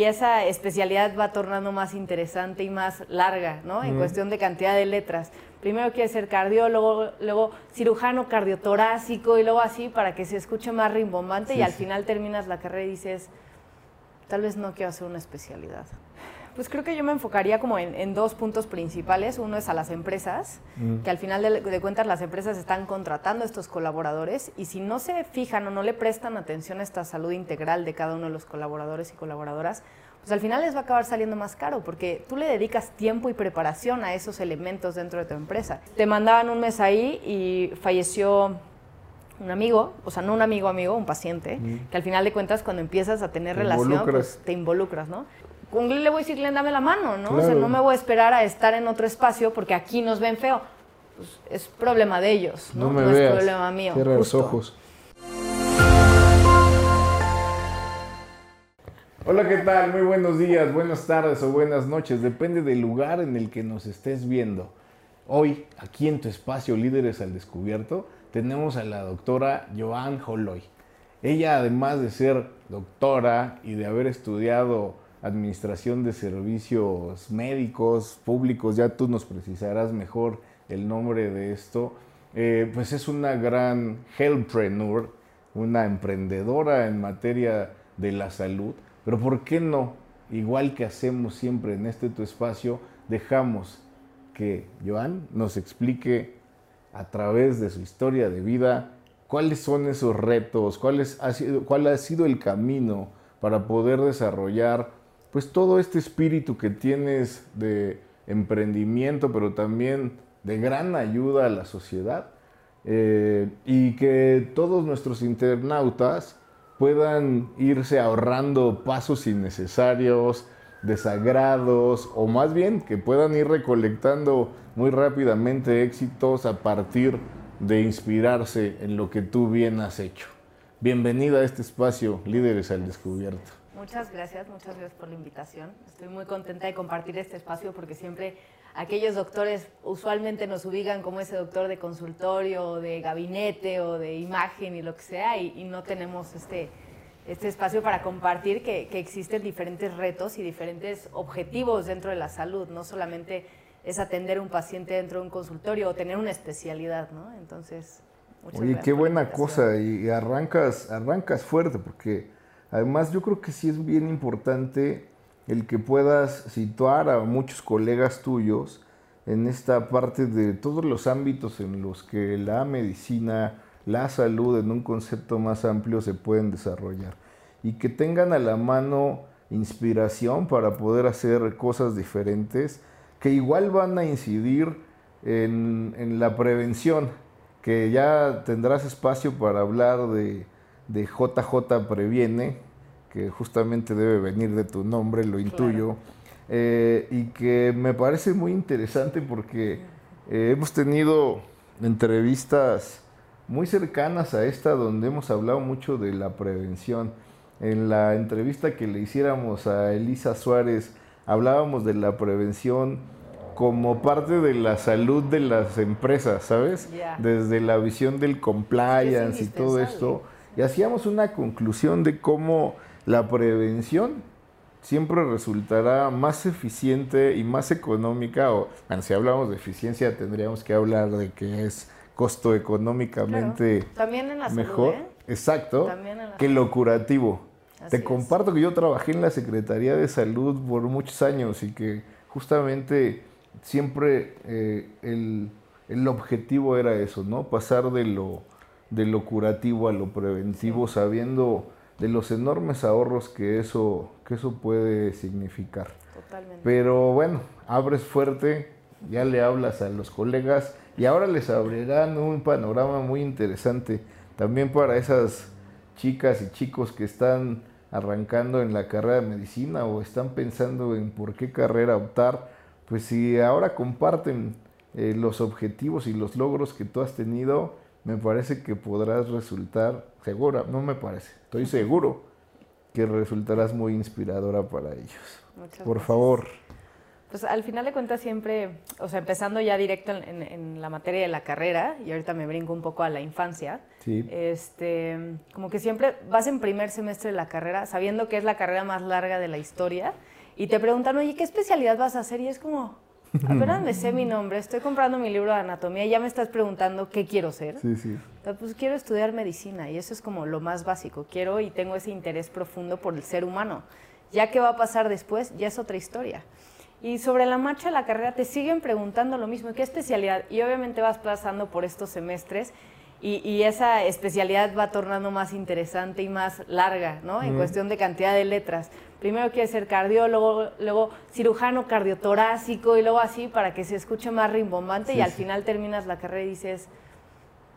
Y esa especialidad va tornando más interesante y más larga, ¿no? En cuestión de cantidad de letras. Primero quiere ser cardiólogo, luego cirujano cardiotorácico y luego así para que se escuche más rimbombante y al final terminas la carrera y dices, tal vez no quiero hacer una especialidad. Pues creo que yo me enfocaría como en, dos puntos principales. Uno es a las empresas, mm. que al final de, cuentas las empresas están contratando a estos colaboradores y si no se fijan o no le prestan atención a esta salud integral de cada uno de los colaboradores y colaboradoras, pues al final les va a acabar saliendo más caro porque tú le dedicas tiempo y preparación a esos elementos dentro de tu empresa. Te mandaban un mes ahí y falleció un amigo, o sea, no un amigo amigo, un paciente, mm. que al final de cuentas cuando empiezas a tener relación, pues, te involucras, ¿no? Con Glenn le voy a decir, Glenn, dame la mano, ¿no? O sea, no me voy a esperar a estar en otro espacio porque aquí nos ven feo. Pues es problema de ellos, ¿no? No, es problema mío. Cierra los ojos. Hola, ¿qué tal? Muy buenos días, buenas tardes o buenas noches. Depende del lugar en el que nos estés viendo. Hoy, aquí en tu espacio Líderes al Descubierto, tenemos a la doctora Joan Holoy. Ella, además de ser doctora y de haber estudiado administración de servicios médicos públicos, ya tú nos precisarás mejor el nombre de esto, eh, pues es una gran healthpreneur, una emprendedora en materia de la salud, pero ¿por qué no? Igual que hacemos siempre en este tu espacio, dejamos que Joan nos explique a través de su historia de vida cuáles son esos retos, cuál, ha sido, cuál ha sido el camino para poder desarrollar pues todo este espíritu que tienes de emprendimiento, pero también de gran ayuda a la sociedad, eh, y que todos nuestros internautas puedan irse ahorrando pasos innecesarios, desagrados, o más bien que puedan ir recolectando muy rápidamente éxitos a partir de inspirarse en lo que tú bien has hecho. Bienvenida a este espacio, Líderes al Descubierto. Muchas gracias, muchas gracias por la invitación. Estoy muy contenta de compartir este espacio porque siempre aquellos doctores usualmente nos ubican como ese doctor de consultorio, o de gabinete o de imagen y lo que sea y, no tenemos este, este espacio para compartir que, que, existen diferentes retos y diferentes objetivos dentro de la salud, no solamente es atender a un paciente dentro de un consultorio o tener una especialidad, ¿no? Entonces, muchas Oye, qué buena cosa y arrancas, arrancas fuerte porque Además, yo creo que sí es bien importante el que puedas situar a muchos colegas tuyos en esta parte de todos los ámbitos en los que la medicina, la salud en un concepto más amplio se pueden desarrollar y que tengan a la mano inspiración para poder hacer cosas diferentes que igual van a incidir en, en la prevención, que ya tendrás espacio para hablar de de JJ Previene, que justamente debe venir de tu nombre, lo intuyo, eh, y que me parece muy interesante porque eh, hemos tenido entrevistas muy cercanas a esta donde hemos hablado mucho de la prevención. En la entrevista que le hiciéramos a Elisa Suárez, hablábamos de la prevención como parte de la salud de las empresas, ¿sabes? Desde la visión del compliance y todo esto y hacíamos una conclusión de cómo la prevención siempre resultará más eficiente y más económica, o bueno, si hablamos de eficiencia tendríamos que hablar de que es costo económicamente mejor, ¿eh? exacto, que lo curativo. Te comparto que yo trabajé en la Secretaría de Salud por muchos años y que justamente siempre eh, el, el objetivo era eso, ¿no? Pasar de lo de lo curativo a lo preventivo, sabiendo de los enormes ahorros que eso, que eso puede significar. Totalmente. Pero bueno, abres fuerte, ya le hablas a los colegas y ahora les abrirán un panorama muy interesante también para esas chicas y chicos que están arrancando en la carrera de medicina o están pensando en por qué carrera optar, pues si ahora comparten eh, los objetivos y los logros que tú has tenido, me parece que podrás resultar, segura, no me parece, estoy seguro que resultarás muy inspiradora para ellos. Por favor, Pues al final de cuentas siempre, o sea, empezando ya directo en, la materia de la carrera, y ahorita me brinco un poco a la infancia, este, como que siempre vas en primer semestre de la carrera, sabiendo que es la carrera más larga de la historia, y te preguntan, oye, ¿qué especialidad vas a hacer? Y es como, apenas me sé mi nombre, estoy comprando mi libro de anatomía y ya me estás preguntando qué quiero ser. Sí, sí. Pues quiero estudiar medicina y eso es como lo más básico. Quiero y tengo ese interés profundo por el ser humano. Ya qué va a pasar después, ya es otra historia. Y sobre la marcha de la carrera te siguen preguntando lo mismo, ¿qué especialidad? Y obviamente vas pasando por estos semestres y, esa especialidad va tornando más interesante y más larga, ¿no? En cuestión de cantidad de letras. Primero quieres ser cardiólogo, luego cirujano cardiotorácico y luego así para que se escuche más rimbombante y al final terminas la carrera y dices,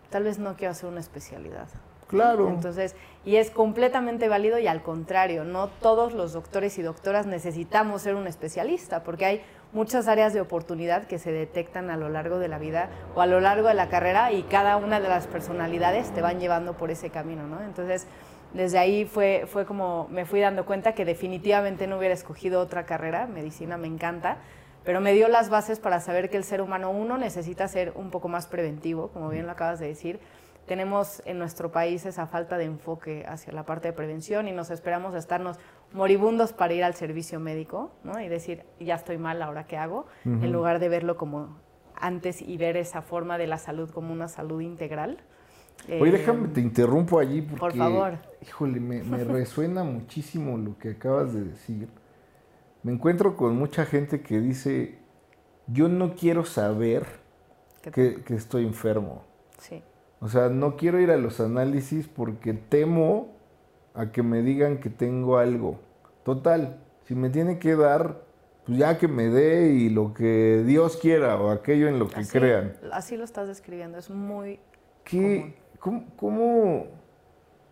tal vez no quiero hacer una especialidad. Claro. Entonces, y es completamente válido y al contrario, no todos los doctores y doctoras necesitamos ser un especialista, porque hay muchas áreas de oportunidad que se detectan a lo largo de la vida o a lo largo de la carrera y cada una de las personalidades te van llevando por ese camino, ¿no? Entonces, desde ahí fue, fue como me fui dando cuenta que definitivamente no hubiera escogido otra carrera, medicina me encanta, pero me dio las bases para saber que el ser humano, uno, necesita ser un poco más preventivo, como bien lo acabas de decir, tenemos en nuestro país esa falta de enfoque hacia la parte de prevención y nos esperamos a estarnos moribundos para ir al servicio médico ¿no? y decir, ya estoy mal, ahora qué hago, en lugar de verlo como antes y ver esa forma de la salud como una salud integral. Oye, eh, déjame, te interrumpo allí porque, por favor. híjole, me, me resuena muchísimo lo que acabas de decir. Me encuentro con mucha gente que dice, yo no quiero saber que, que estoy enfermo. Sí. O sea, no quiero ir a los análisis porque temo a que me digan que tengo algo. Total, si me tiene que dar, pues ya que me dé y lo que Dios quiera o aquello en lo que crean. Así lo estás describiendo, es muy... ¿Qué, ¿Cómo, cómo,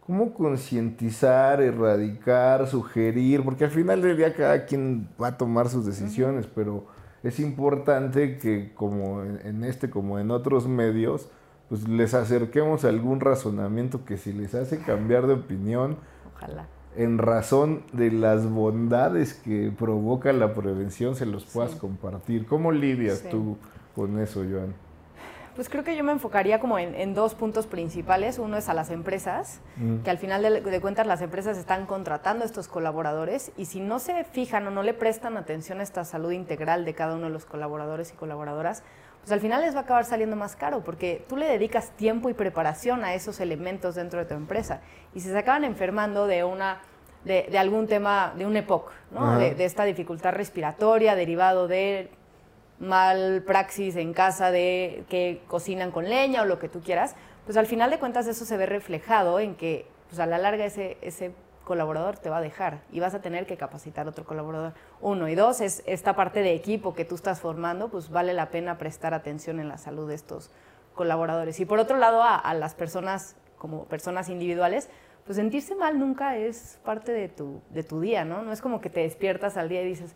cómo concientizar, erradicar, sugerir? Porque al final del día cada quien va a tomar sus decisiones, pero es importante que como en este como en otros medios, pues les acerquemos algún razonamiento que si les hace cambiar de opinión, Ojalá. en razón de las bondades que provoca la prevención, se los puedas compartir. ¿Cómo lidias tú con eso, Joan? Pues creo que yo me enfocaría como en, dos puntos principales. Uno es a las empresas, mm. que al final de, de, cuentas las empresas están contratando a estos colaboradores y si no se fijan o no le prestan atención a esta salud integral de cada uno de los colaboradores y colaboradoras, pues al final les va a acabar saliendo más caro porque tú le dedicas tiempo y preparación a esos elementos dentro de tu empresa y si se acaban enfermando de una de, algún tema, de un EPOC, ¿no? de, esta dificultad respiratoria derivado de mal praxis en casa de que cocinan con leña o lo que tú quieras, pues al final de cuentas eso se ve reflejado en que pues a la larga ese, ese colaborador te va a dejar y vas a tener que capacitar otro colaborador. Uno. Y dos, es esta parte de equipo que tú estás formando, pues vale la pena prestar atención en la salud de estos colaboradores. Y por otro lado, a, las personas como personas individuales, pues sentirse mal nunca es parte de tu, de tu día, ¿no? No es como que te despiertas al día y dices,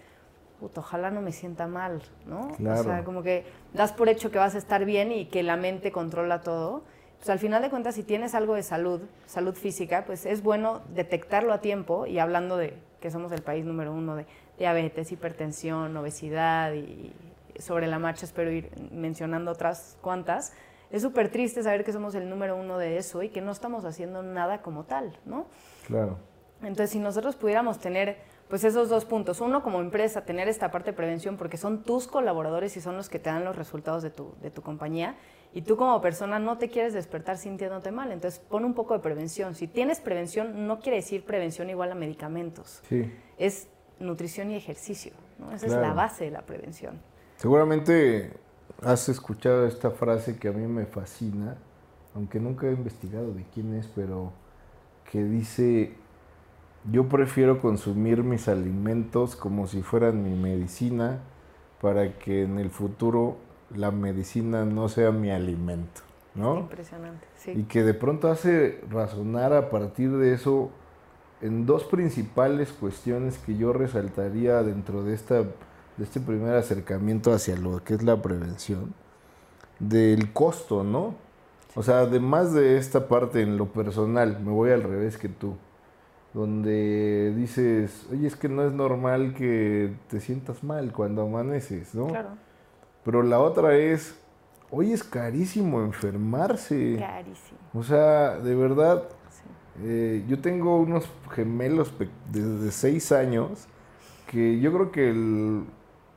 ojalá no me sienta mal, ¿no? O sea, como que das por hecho que vas a estar bien y que la mente controla todo pues al final de cuentas, si tienes algo de salud, salud física, pues es bueno detectarlo a tiempo y hablando de que somos el país número uno de diabetes, hipertensión, obesidad y sobre la marcha espero ir mencionando otras cuantas. Es súper triste saber que somos el número uno de eso y que no estamos haciendo nada como tal, ¿no? Claro. Entonces, si nosotros pudiéramos tener pues esos dos puntos. Uno, como empresa, tener esta parte de prevención porque son tus colaboradores y son los que te dan los resultados de tu, de tu compañía y tú como persona no te quieres despertar sintiéndote mal. Entonces pon un poco de prevención. Si tienes prevención, no quiere decir prevención igual a medicamentos. Sí. Es nutrición y ejercicio. Esa es la base de la prevención. Seguramente has escuchado esta frase que a mí me fascina, aunque nunca he investigado de quién es, pero que dice, yo prefiero consumir mis alimentos como si fueran mi medicina para que en el futuro la medicina no sea mi alimento, ¿no? Impresionante, sí. Y que de pronto hace razonar a partir de eso en dos principales cuestiones que yo resaltaría dentro de, esta, de este primer acercamiento hacia lo que es la prevención, del costo, ¿no? O sea, además de esta parte en lo personal, me voy al revés que tú. Donde dices, oye, es que no es normal que te sientas mal cuando amaneces, ¿no? Claro. Pero la otra es, hoy es carísimo enfermarse. Carísimo. O sea, de verdad, eh, yo tengo unos gemelos desde seis años que yo creo que el,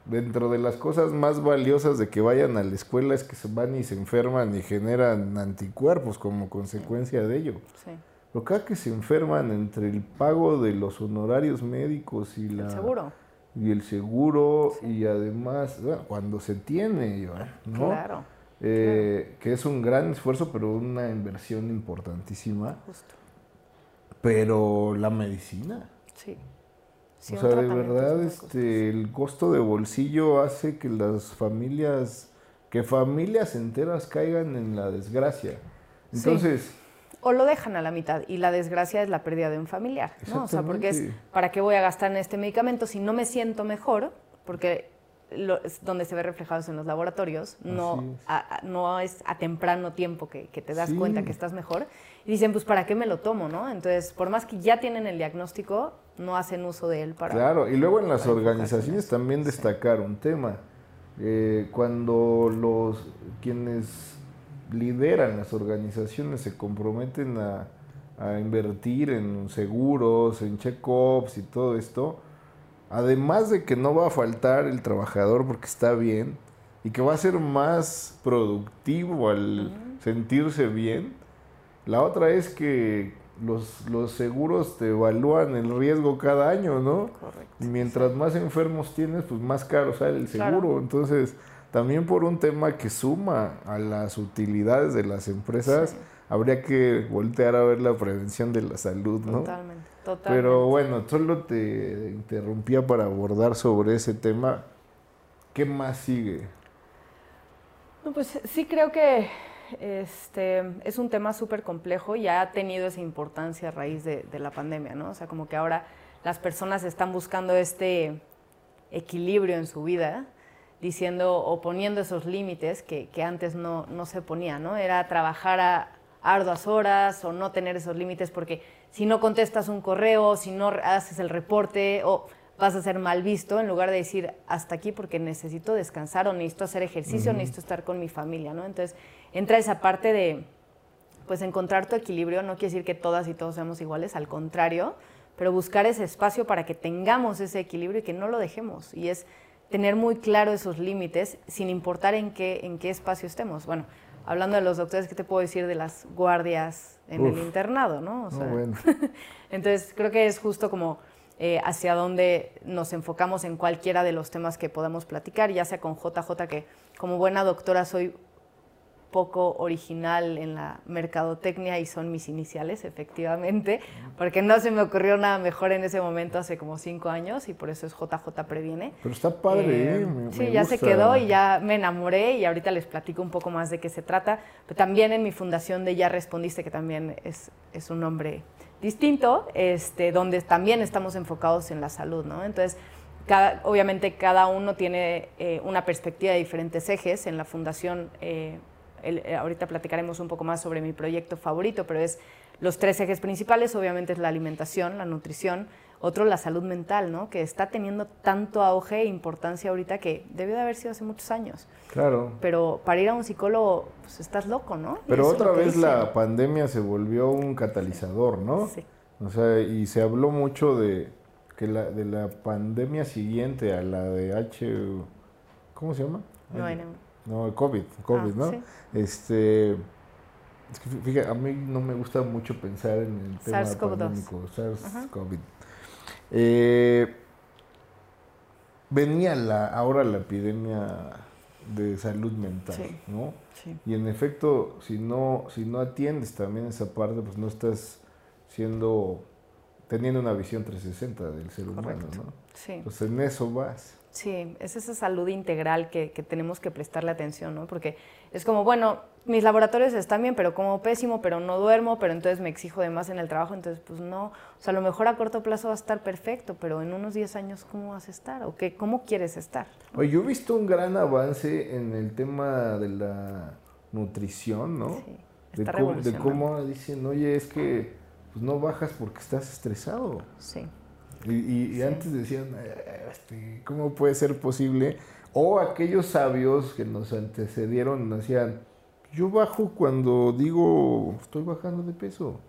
dentro de las cosas más valiosas de que vayan a la escuela es que se van y se enferman y generan anticuerpos como consecuencia de ello. Sí. Pero cada que se enferman entre el pago de los honorarios médicos y la... El seguro. Y el seguro y además, bueno, cuando se tiene, ¿no? Claro. Eh, que es un gran esfuerzo, pero una inversión importantísima. Justo. Pero la medicina. Sí. o sea, de verdad, este, el costo de bolsillo hace que las familias, que familias enteras caigan en la desgracia. Entonces... O lo dejan a la mitad y la desgracia es la pérdida de un familiar, ¿no? O sea, porque es, ¿para qué voy a gastar en este medicamento si no me siento mejor? Porque lo, es donde se ve reflejados en los laboratorios, no, es. A, no es a temprano tiempo que, que te das sí. cuenta que estás mejor. Y dicen, pues, ¿para qué me lo tomo, no? Entonces, por más que ya tienen el diagnóstico, no hacen uso de él para... Claro, y luego en las organizaciones también destacar un tema. Eh, cuando los quienes lideran las organizaciones se comprometen a, a invertir en seguros, en check-ups y todo esto, además de que no va a faltar el trabajador porque está bien y que va a ser más productivo al uh -huh. sentirse bien, la otra es que los, los, seguros te evalúan el riesgo cada año, ¿no? Correcto. Y mientras más enfermos tienes, pues más caro sale el seguro. Claro. Entonces, también por un tema que suma a las utilidades de las empresas, sí. habría que voltear a ver la prevención de la salud, ¿no? Totalmente, totalmente. Pero bueno, solo te interrumpía para abordar sobre ese tema. ¿Qué más sigue? No, pues sí creo que este, es un tema súper complejo y ha tenido esa importancia a raíz de, de, la pandemia, ¿no? O sea, como que ahora las personas están buscando este equilibrio en su vida, diciendo o poniendo esos límites que, que antes no, no, se ponía, ¿no? Era trabajar a arduas horas o no tener esos límites porque si no contestas un correo, si no haces el reporte o vas a ser mal visto en lugar de decir hasta aquí porque necesito descansar o necesito hacer ejercicio, uh -huh. necesito estar con mi familia, ¿no? Entonces entra esa parte de pues encontrar tu equilibrio, no quiere decir que todas y todos seamos iguales, al contrario, pero buscar ese espacio para que tengamos ese equilibrio y que no lo dejemos. Y es tener muy claro esos límites sin importar en qué, en qué espacio estemos. Bueno, hablando de los doctores, ¿qué te puedo decir de las guardias en Uf. el internado, no? O sea, no bueno. entonces creo que es justo como eh, hacia dónde nos enfocamos en cualquiera de los temas que podamos platicar, ya sea con JJ, que como buena doctora soy poco original en la mercadotecnia y son mis iniciales, efectivamente, porque no se me ocurrió nada mejor en ese momento hace como cinco años y por eso es JJ Previene. Pero está padre, eh, me, Sí, me ya gusta. se quedó y ya me enamoré y ahorita les platico un poco más de qué se trata. Pero también en mi fundación de Ya Respondiste, que también es, es un nombre distinto, este, donde también estamos enfocados en la salud, ¿no? Entonces, cada, obviamente cada uno tiene eh, una perspectiva de diferentes ejes. En la fundación eh, el, eh, ahorita platicaremos un poco más sobre mi proyecto favorito, pero es los tres ejes principales, obviamente es la alimentación, la nutrición, otro la salud mental, ¿no? Que está teniendo tanto auge e importancia ahorita que debió de haber sido hace muchos años. Claro. Pero para ir a un psicólogo, pues estás loco, ¿no? Pero otra vez dicen. la pandemia se volvió un catalizador, ¿no? Sí. O sea, y se habló mucho de que la, de la pandemia siguiente a la de H, ¿cómo se llama? No, No, COVID, COVID, Ah, ¿no? sí. Este, es que fíjate, a mí no me gusta mucho pensar en el tema SARS-CoV-2. pandémico, SARS-CoV. Eh, venía la, ahora la epidemia de salud mental, Sí. ¿no? Sí. Y en efecto, si no, si no atiendes también esa parte, pues no estás siendo, teniendo una visión 360 del ser humano. ¿no? Sí. Pues en eso vas. Sí, es esa salud integral que, que tenemos que prestarle atención, ¿no? Porque es como, bueno, mis laboratorios están bien, pero como pésimo, pero no duermo, pero entonces me exijo de más en el trabajo, entonces pues no. O sea, a lo mejor a corto plazo va a estar perfecto, pero en unos 10 años, ¿cómo vas a estar? ¿O qué, cómo quieres estar? Oye, yo he visto un gran avance en el tema de la nutrición, ¿no? Sí, de, está cómo, de cómo dicen, oye, es que pues no bajas porque estás estresado. Sí. Y, antes decían, eh, este, ¿cómo puede ser posible? O aquellos sabios que nos antecedieron decían, yo bajo cuando digo, estoy bajando de peso.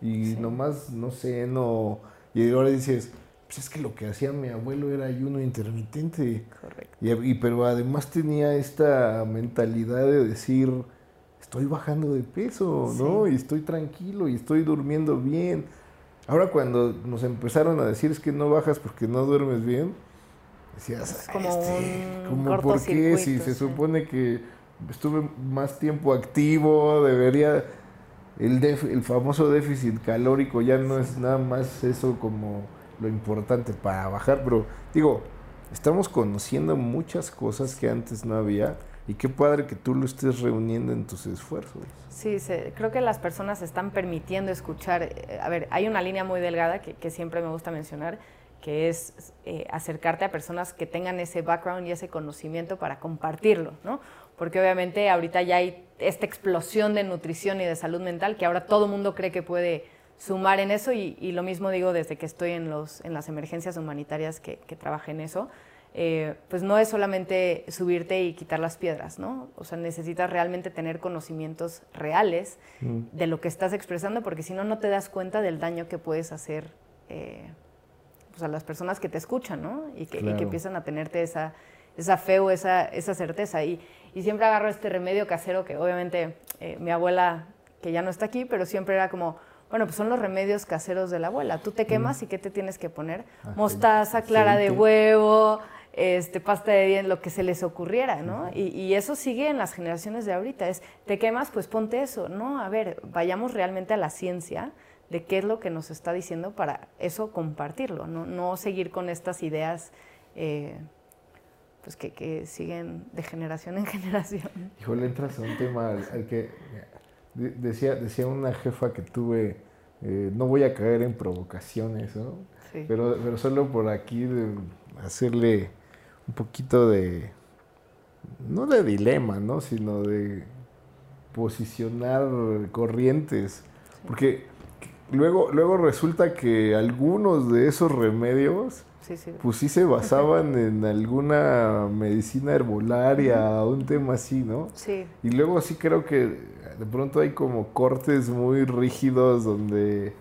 Y nomás, no sé, no... Y ahora dices, pues es que lo que hacía mi abuelo era ayuno intermitente. Correcto. Y, pero además tenía esta mentalidad de decir, estoy bajando de peso, ¿no? Y estoy tranquilo y estoy durmiendo bien. Ahora cuando nos empezaron a decir es que no bajas porque no duermes bien, decías, como este, un ¿por qué? Si se supone que estuve más tiempo activo, debería... El, el famoso déficit calórico ya no es nada más eso como lo importante para bajar, pero digo, estamos conociendo muchas cosas que antes no había y qué padre que tú lo estés reuniendo en tus esfuerzos. Sí, creo que las personas están permitiendo escuchar. Eh, a ver, hay una línea muy delgada que, siempre me gusta mencionar, que es eh, acercarte a personas que tengan ese background y ese conocimiento para compartirlo, ¿no? Porque obviamente ahorita ya hay esta explosión de nutrición y de salud mental que ahora todo mundo cree que puede sumar en eso y, lo mismo digo desde que estoy en, los, en las emergencias humanitarias que, que trabajé en eso. Eh, pues no es solamente subirte y quitar las piedras, ¿no? O sea, necesitas realmente tener conocimientos reales mm. de lo que estás expresando, porque si no, no te das cuenta del daño que puedes hacer eh, pues a las personas que te escuchan, ¿no? Y que, empiezan a tenerte esa, esa fe o esa, esa certeza. Y, y, siempre agarro este remedio casero que obviamente eh, mi abuela, que ya no está aquí, pero siempre era como bueno, pues son los remedios caseros de la abuela. Tú te quemas y ¿qué te tienes que poner? Mostaza, clara de huevo, este, pasta de dientes, lo que se les ocurriera, ¿no? y, eso sigue en las generaciones de ahorita. Es, te quemas, pues ponte eso. No, a ver, vayamos realmente a la ciencia de qué es lo que nos está diciendo para eso compartirlo, no, no seguir con estas ideas eh, pues que, siguen de generación en generación. Híjole, entras a un tema al que decía, decía una jefa que tuve, eh, no voy a caer en provocaciones, ¿no? Pero, pero solo por aquí hacerle un poquito de, no de dilema, ¿no? Sino de posicionar corrientes. Porque luego, luego resulta que algunos de esos remedios pues sí se basaban en alguna medicina herbolaria, un tema así, ¿no? Sí. Y luego sí creo que de pronto hay como cortes muy rígidos donde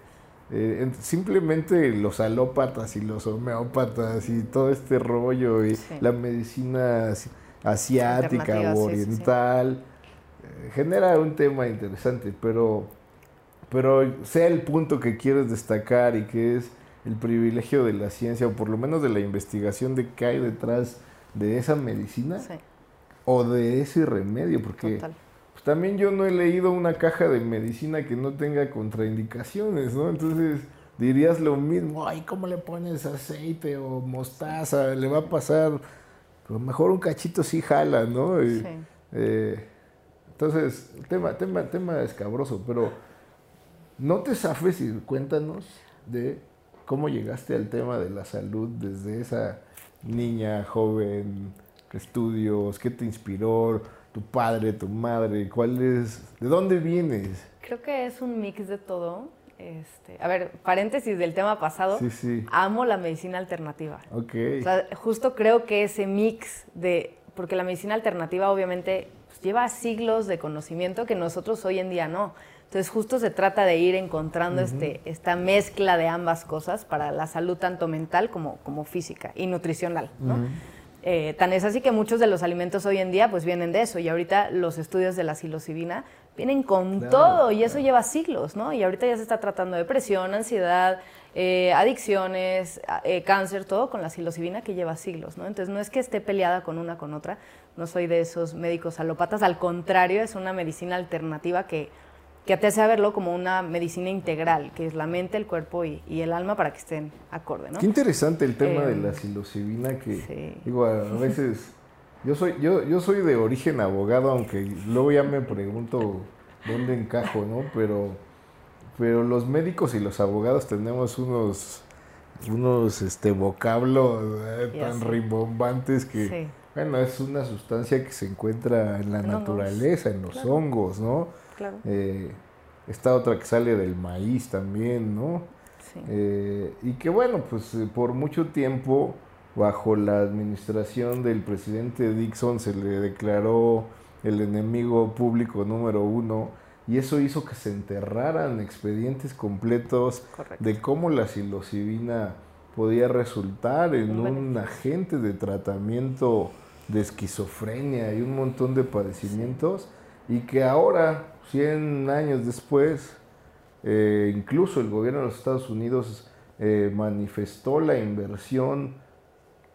eh, simplemente los alópatas y los homeópatas y todo este rollo y la medicina asiática o oriental eh, genera un tema interesante, pero, pero sea el punto que quieres destacar y que es el privilegio de la ciencia, o por lo menos de la investigación de qué hay detrás de esa medicina o de ese remedio, porque pues, también yo no he leído una caja de medicina que no tenga contraindicaciones, ¿no? Entonces dirías lo mismo, ay, ¿cómo le pones aceite o mostaza? Le va a pasar, pues mejor un cachito sí jala, ¿no? Eh, entonces, tema, tema, tema escabroso, pero no te zafes y cuéntanos de ¿Cómo llegaste al tema de la salud desde esa niña joven? estudios? ¿Qué te inspiró? ¿Tu padre, tu madre? ¿Cuál es? ¿De dónde vienes? Creo que es un mix de todo. Este, a ver, paréntesis del tema pasado. Sí, sí. Amo la medicina alternativa. Ok. O sea, justo creo que ese mix de. Porque la medicina alternativa, obviamente, pues, lleva siglos de conocimiento que nosotros hoy en día no. Entonces justo se trata de ir encontrando este, esta mezcla de ambas cosas para la salud tanto mental como, como física y nutricional. Eh, tan es así que muchos de los alimentos hoy en día pues vienen de eso. Y ahorita los estudios de la psilocibina vienen con todo. Y eso lleva siglos, ¿no? Y ahorita ya se está tratando depresión, ansiedad, eh, adicciones, eh, cáncer, todo con la psilocibina que lleva siglos, ¿no? Entonces no es que esté peleada con una con otra, no soy de esos médicos alópatas, al contrario, es una medicina alternativa que que te hace verlo como una medicina integral, que es la mente, el cuerpo y, el alma para que estén acorde, ¿no? Qué interesante el tema de la em, psilocibina que, digo, a veces, yo soy, yo, yo soy de origen abogado, aunque luego ya me pregunto dónde encajo, ¿no? Pero, pero los médicos y los abogados tenemos unos, unos este, vocablos eh, tan rimbombantes que, bueno, es una sustancia que se encuentra en la naturaleza, en los hongos, ¿no? Claro. Eh, está otra que sale del maíz también, ¿no? Sí. Eh, y que bueno, pues eh, por mucho tiempo, bajo la administración del presidente Dixon, se le declaró el enemigo público número uno, y eso hizo que se enterraran expedientes completos de cómo la psilocibina podía resultar en un agente de tratamiento de esquizofrenia y un montón de padecimientos y que ahora, 100 años después, eh, incluso el gobierno de los Estados Unidos eh, manifestó la inversión,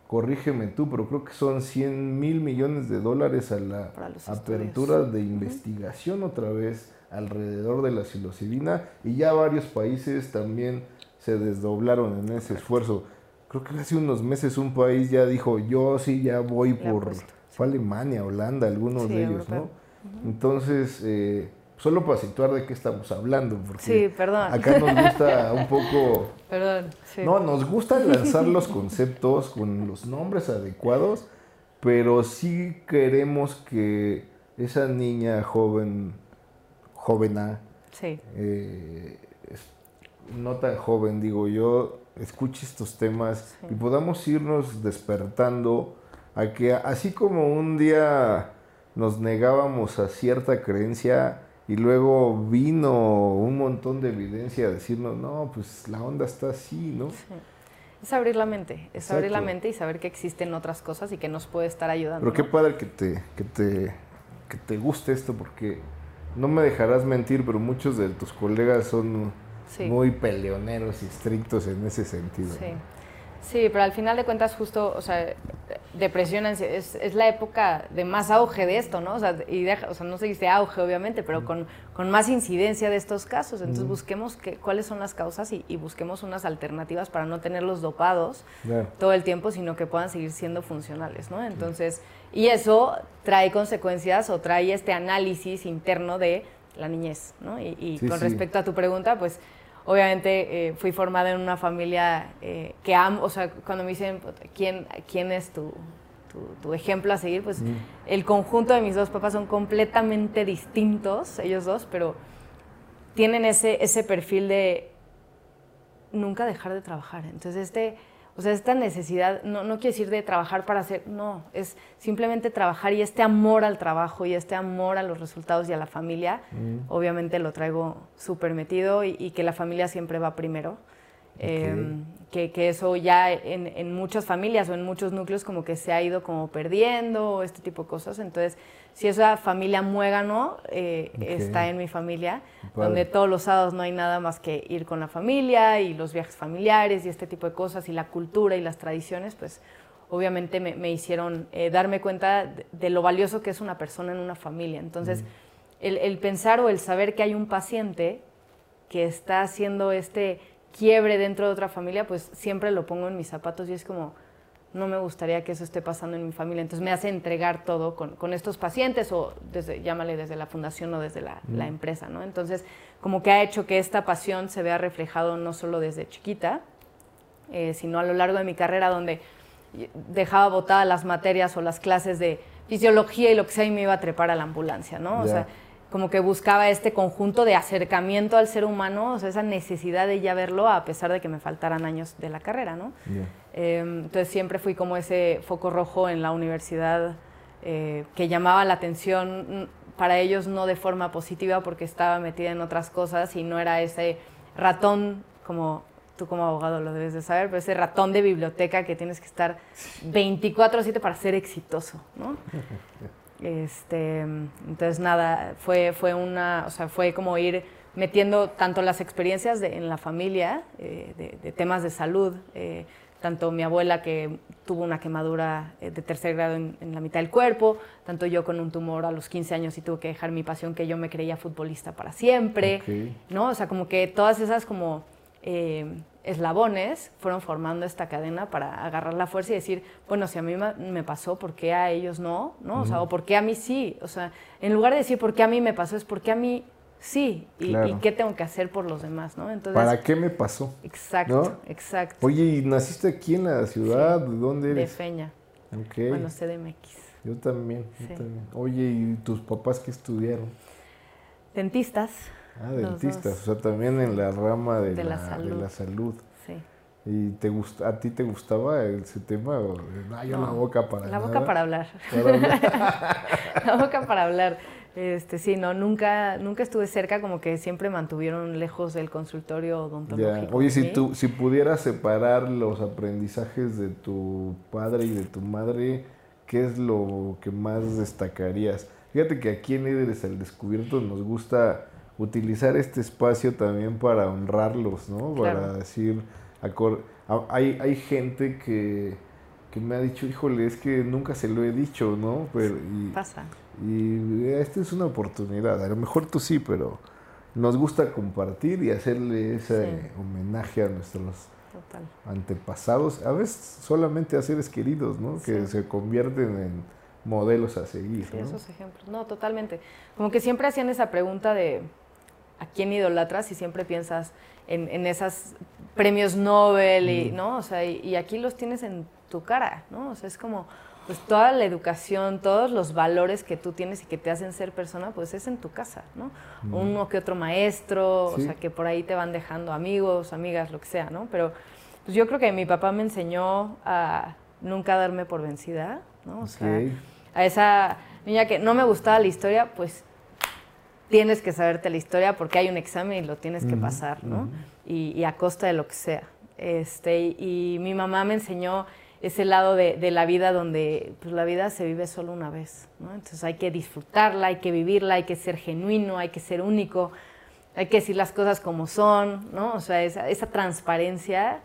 corrígeme tú, pero creo que son 100 mil millones de dólares a la apertura de investigación otra vez alrededor de la psilocibina y ya varios países también se desdoblaron en ese esfuerzo. Creo que hace unos meses un país ya dijo, yo sí ya voy por, fue Alemania, Holanda, algunos de ellos, ¿no? Entonces, eh, solo para situar de qué estamos hablando, porque sí, perdón. acá nos gusta un poco... Perdón, No, nos gusta lanzar los conceptos con los nombres adecuados, pero sí queremos que esa niña joven, jovena, sí. eh, no tan joven, digo yo, escuche estos temas y podamos irnos despertando a que así como un día nos negábamos a cierta creencia y luego vino un montón de evidencia a decirnos, no, pues la onda está así, ¿no? Es abrir la mente, es abrir la mente y saber que existen otras cosas y que nos puede estar ayudando. Pero qué padre que te, que te, que te guste esto porque no me dejarás mentir, pero muchos de tus colegas son muy peleoneros y estrictos en ese sentido. Sí. Sí, pero al final de cuentas justo, o sea, depresión es, es la época de más auge de esto, ¿no? O sea, y deja, o sea no se dice auge, obviamente, pero con, con, más incidencia de estos casos. Entonces busquemos que, cuáles son las causas y, busquemos unas alternativas para no tenerlos dopados todo el tiempo, sino que puedan seguir siendo funcionales, ¿no? Entonces, y eso trae consecuencias o trae este análisis interno de la niñez, ¿no? Y, con respecto a tu pregunta, pues obviamente eh, fui formada en una familia eh, que amo, o sea, cuando me dicen, ¿quién, quién es tu, tu, ejemplo a seguir? Pues mm. el conjunto de mis dos papás son completamente distintos, ellos dos, pero tienen ese, ese perfil de nunca dejar de trabajar. Entonces, este o sea, esta necesidad, no, no quiere decir de trabajar para hacer, no, es simplemente trabajar y este amor al trabajo y este amor a los resultados y a la familia, mm. obviamente lo traigo súper metido y, que la familia siempre va primero. Em, que, que, eso ya en, en, muchas familias o en muchos núcleos como que se ha ido como perdiendo, este tipo de cosas. Entonces, si esa familia muégano eh, está en mi familia, donde todos los sábados no hay nada más que ir con la familia y los viajes familiares y este tipo de cosas y la cultura y las tradiciones, pues obviamente me, hicieron eh, darme cuenta de, lo valioso que es una persona en una familia. Entonces, el, pensar o el saber que hay un paciente que está haciendo este quiebre dentro de otra familia, pues siempre lo pongo en mis zapatos y es como no me gustaría que eso esté pasando en mi familia. Entonces me hace entregar todo con, estos pacientes o desde, llámale desde la fundación o desde la, mm. empresa, ¿no? Entonces, como que ha hecho que esta pasión se vea reflejado no solo desde chiquita, eh, sino a lo largo de mi carrera donde dejaba botadas las materias o las clases de fisiología y lo que sea y me iba a trepar a la ambulancia, ¿no? O sea, como que buscaba este conjunto de acercamiento al ser humano, o sea, esa necesidad de ya verlo a pesar de que me faltaran años de la carrera, ¿no? Em, entonces siempre fui como ese foco rojo en la universidad eh, que llamaba la atención mm, para ellos no de forma positiva porque estaba metida en otras cosas y no era ese ratón como tú como abogado lo debes de saber, pero ese ratón de biblioteca que tienes que estar 24/7 para ser exitoso, ¿no? Este, entonces nada, fue, fue una, o sea, fue como ir metiendo tanto las experiencias de, en la familia, eh, de, temas de salud, eh, tanto mi abuela que tuvo una quemadura eh, de tercer grado en, la mitad del cuerpo, tanto yo con un tumor a los 15 años y tuve que dejar mi pasión que yo me creía futbolista para siempre, ¿no? O sea, como que todas esas como eslabones fueron formando esta cadena para agarrar la fuerza y decir, bueno, si a mí me pasó, ¿por qué a ellos no? ¿no? O sea, o ¿por qué a mí sí? O sea, en lugar de decir, ¿por qué a mí me pasó? Es, ¿por qué a mí sí? ¿Y, qué tengo que hacer por los demás? ¿no? Entonces, ¿Para qué me pasó? Exacto, exacto. Oye, ¿y naciste aquí en la ciudad? ¿De dónde eres? De Feña. Okay. Bueno, CDMX. Yo también, yo también. Oye, ¿y tus papás qué estudiaron? Dentistas. Ah, dentista, o sea, también en la rama de, De la la, de salud. la salud. Sí. ¿Y te gusta, a ti te gustaba ese tema? O, no, yo No, la boca para La boca nada"? para hablar. Para hablar. la boca para hablar. Este, sí, no, nunca, nunca estuve cerca, como que siempre mantuvieron lejos del consultorio Ya. odontológico. Oye, de si tú, si pudieras separar los aprendizajes de tu padre y de tu madre, ¿qué es lo que más destacarías? Fíjate que aquí en Líderes al Descubierto nos gusta utilizar este espacio también para honrarlos, ¿no? Para decir, hay, hay gente que, que me ha dicho, híjole, es que nunca se lo he dicho, ¿no? Pero, y, Pasa. y esta es una oportunidad, a lo mejor tú sí, pero nos gusta compartir y hacerle ese Sí. homenaje a nuestros Total. antepasados, a veces solamente a seres queridos, ¿no? Que se convierten en modelos a seguir, Sí, ¿no? esos ejemplos. No, totalmente. Como que siempre hacían esa pregunta de ¿a quién idolatras? Y siempre piensas en, en esos premios Nobel, y, Mm. ¿no? O sea, y, y aquí los tienes en tu cara, ¿no? O sea, es como, pues toda la educación, todos los valores que tú tienes y que te hacen ser persona, pues es en tu casa, ¿no? Uno que otro maestro, Mm. Sí. o sea, que por ahí te van dejando amigos, amigas, lo que sea, ¿no? Pero pues yo creo que mi papá me enseñó a nunca darme por vencida, ¿no? O sea, Ok. a esa niña que no me gustaba la historia, pues tienes que saberte la historia porque hay un examen y lo tienes que pasar, ¿no? y, y a costa de lo que sea. Este, y, y mi mamá me enseñó ese lado de, de la vida donde pues, la vida se vive solo una vez, ¿no? Entonces hay que disfrutarla, hay que vivirla, hay que ser genuino, hay que ser único, hay que decir las cosas como son, ¿no? O sea, esa, esa transparencia,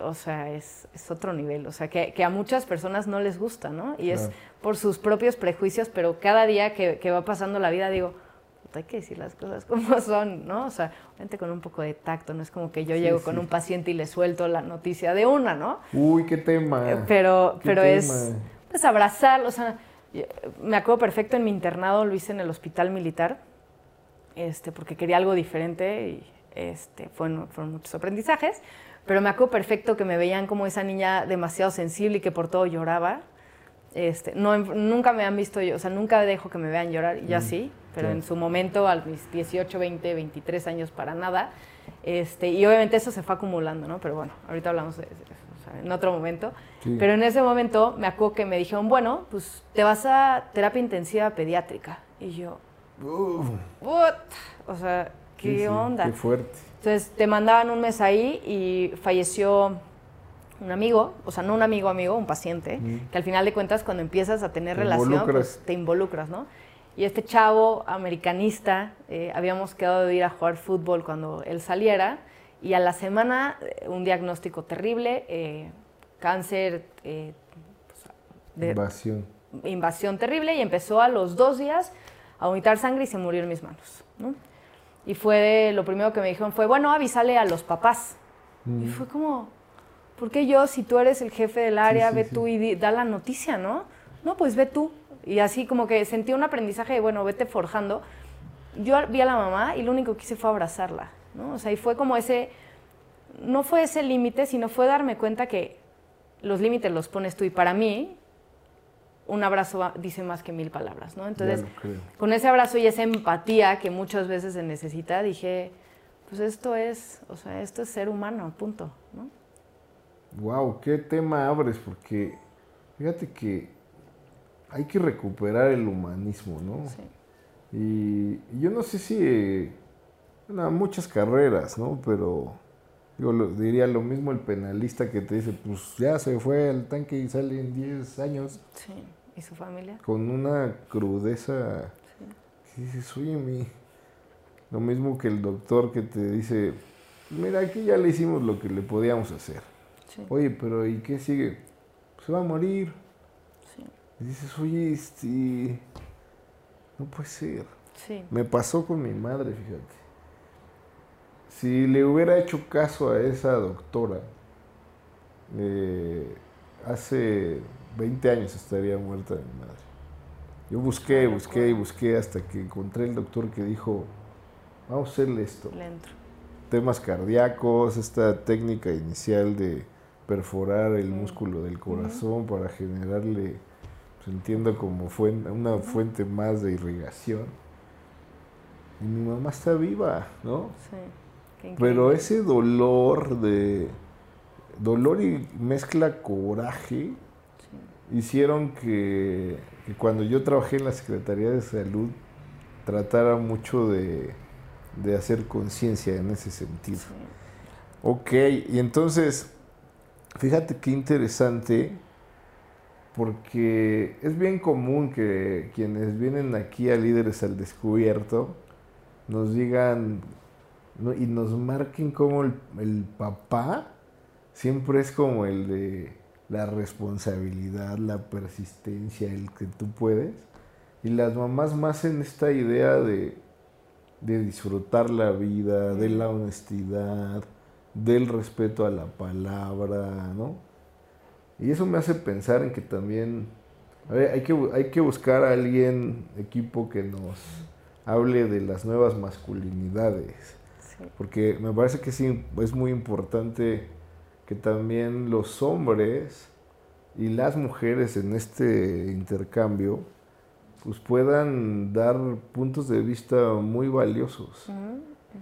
o sea, es, es otro nivel, o sea, que, que a muchas personas no les gusta, ¿no? Y es por sus propios prejuicios, pero cada día que, que va pasando la vida digo, "Puta, hay que decir las cosas como son, ¿no? O sea, obviamente con un poco de tacto, no es como que yo Sí, llego sí. con un paciente y le suelto la noticia de una, ¿no? Uy, qué tema. Eh, Pero, qué pero es, tema. pues, abrazarlo, o sea, me acuerdo perfecto en mi internado, lo hice en el hospital militar, este, porque quería algo diferente y este, fueron, fueron muchos aprendizajes, pero me acuerdo perfecto que me veían como esa niña demasiado sensible y que por todo lloraba. Este, no, nunca me han visto, o sea, nunca dejo que me vean llorar, ya Mm, sí, pero en su momento, a mis 18, 20, 23 años, para nada. Este, y obviamente eso se fue acumulando, ¿no? Pero bueno, ahorita hablamos de, de o sea, en otro momento. Sí. Pero en ese momento me acuerdo que me dijeron, bueno, pues te vas a terapia intensiva pediátrica. Y yo, Uf, ¿what? O sea, ¿qué sí, sí, onda? Qué fuerte. Entonces te mandaban un mes ahí y falleció un amigo, o sea, no un amigo amigo, un paciente, Mm. que al final de cuentas cuando empiezas a tener Te relación, involucras. pues te involucras, ¿no? Y este chavo americanista, eh, habíamos quedado de ir a jugar fútbol cuando él saliera, y a la semana eh, un diagnóstico terrible, eh, cáncer, eh, pues, de, Invasión. invasión terrible y empezó a los dos días a vomitar sangre y se murió en mis manos. ¿no? Y fue lo primero que me dijeron fue, bueno, avísale a los papás. Y Mm. fue como, ¿por qué yo si tú eres el jefe del área, sí, ve sí. tú y di- da la noticia, ¿no? No, pues ve tú. Y así como que sentí un aprendizaje de, bueno, vete forjando. Yo vi a la mamá y lo único que hice fue abrazarla, ¿no? O sea, y fue como ese, no fue ese límite, sino fue darme cuenta que los límites los pones tú. Y para mí, un abrazo dice más que mil palabras, ¿no? Entonces, con ese abrazo y esa empatía que muchas veces se necesita, dije, pues esto es, o sea, esto es ser humano, punto, ¿no? Wow, qué tema abres, porque fíjate que hay que recuperar el humanismo, ¿no? Sí. Y, y yo no sé si, bueno, muchas carreras, ¿no? Pero digo, lo- diría lo mismo el penalista que te dice, pues ya se fue al tanque y sale en 10 años Sí. ¿Y su familia? con una crudeza que dices, oye, mi... Lo mismo que el doctor que te dice, mira, aquí ya le hicimos lo que le podíamos hacer. Sí. Oye, pero ¿y qué sigue? Se va a morir. Y dices, oye, este... No puede ser. Sí. Me pasó con mi madre, fíjate. Si le hubiera hecho caso a esa doctora, eh, hace 20 años estaría muerta mi madre. Yo busqué, Qué busqué y busqué hasta que encontré el doctor que dijo, vamos a hacerle esto. Le entro. Temas cardíacos, esta técnica inicial de perforar el músculo del corazón para generarle, entiendo como fuen- una fuente más de irrigación. y mi mamá está viva, ¿no? Sí. Pero ese dolor de dolor y mezcla coraje hicieron que, cuando yo trabajé en la Secretaría de Salud tratara mucho de, hacer conciencia en ese sentido. Ok, y entonces, fíjate qué interesante, porque es bien común que quienes vienen aquí a Líderes al Descubierto nos digan y nos marquen como el papá siempre es como el de la responsabilidad, la persistencia, el que tú puedes. Y las mamás más en esta idea de, disfrutar la vida, de la honestidad, del respeto a la palabra, ¿no? Y eso me hace pensar en que también hay, que, hay que buscar a alguien, equipo, que nos hable de las nuevas masculinidades. Porque me parece que sí, es muy importante que también los hombres y las mujeres en este intercambio pues puedan dar puntos de vista muy valiosos.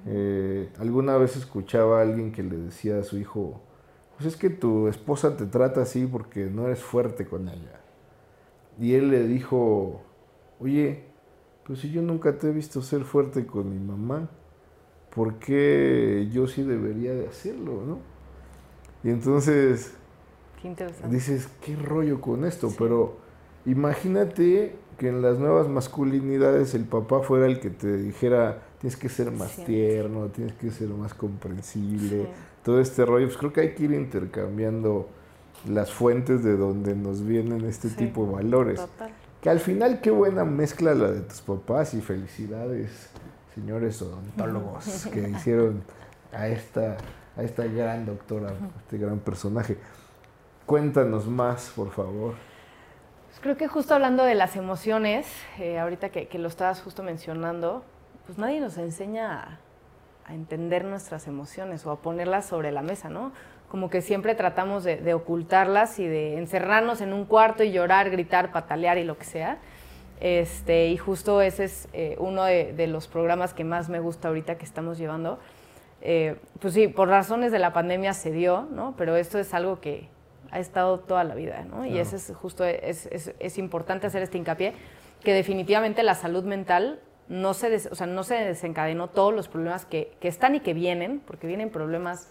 Eh, alguna vez escuchaba a alguien que le decía a su hijo, pues es que tu esposa te trata así porque no eres fuerte con ella. Y él le dijo, oye, pues si yo nunca te he visto ser fuerte con mi mamá, ¿por qué yo sí debería de hacerlo, no? Y entonces dices, ¿qué rollo con esto? Pero imagínate que en las nuevas masculinidades el papá fuera el que te dijera, tienes que ser más tierno, tienes que ser más comprensible, todo este rollo. Pues creo que hay que ir intercambiando las fuentes de donde nos vienen este tipo de valores. Que al final qué buena mezcla la de tus papás y felicidades, señores odontólogos, que hicieron a esta a esta gran doctora, a este gran personaje. Cuéntanos más, por favor. Pues creo que justo hablando de las emociones, eh, ahorita que, lo estabas justo mencionando, pues nadie nos enseña a, entender nuestras emociones o a ponerlas sobre la mesa, ¿no? Como que siempre tratamos de, ocultarlas y de encerrarnos en un cuarto y llorar, gritar, patalear y lo que sea. Este, y justo ese es eh, uno de, de, los programas que más me gusta ahorita que estamos llevando, eh, pues sí, por razones de la pandemia se dio, ¿no? Pero esto es algo que ha estado toda la vida, ¿no? Y eso es justo, es, es, es, importante hacer este hincapié, que definitivamente la salud mental no se, o sea, no se desencadenó todos los problemas que, que están y que vienen, porque vienen problemas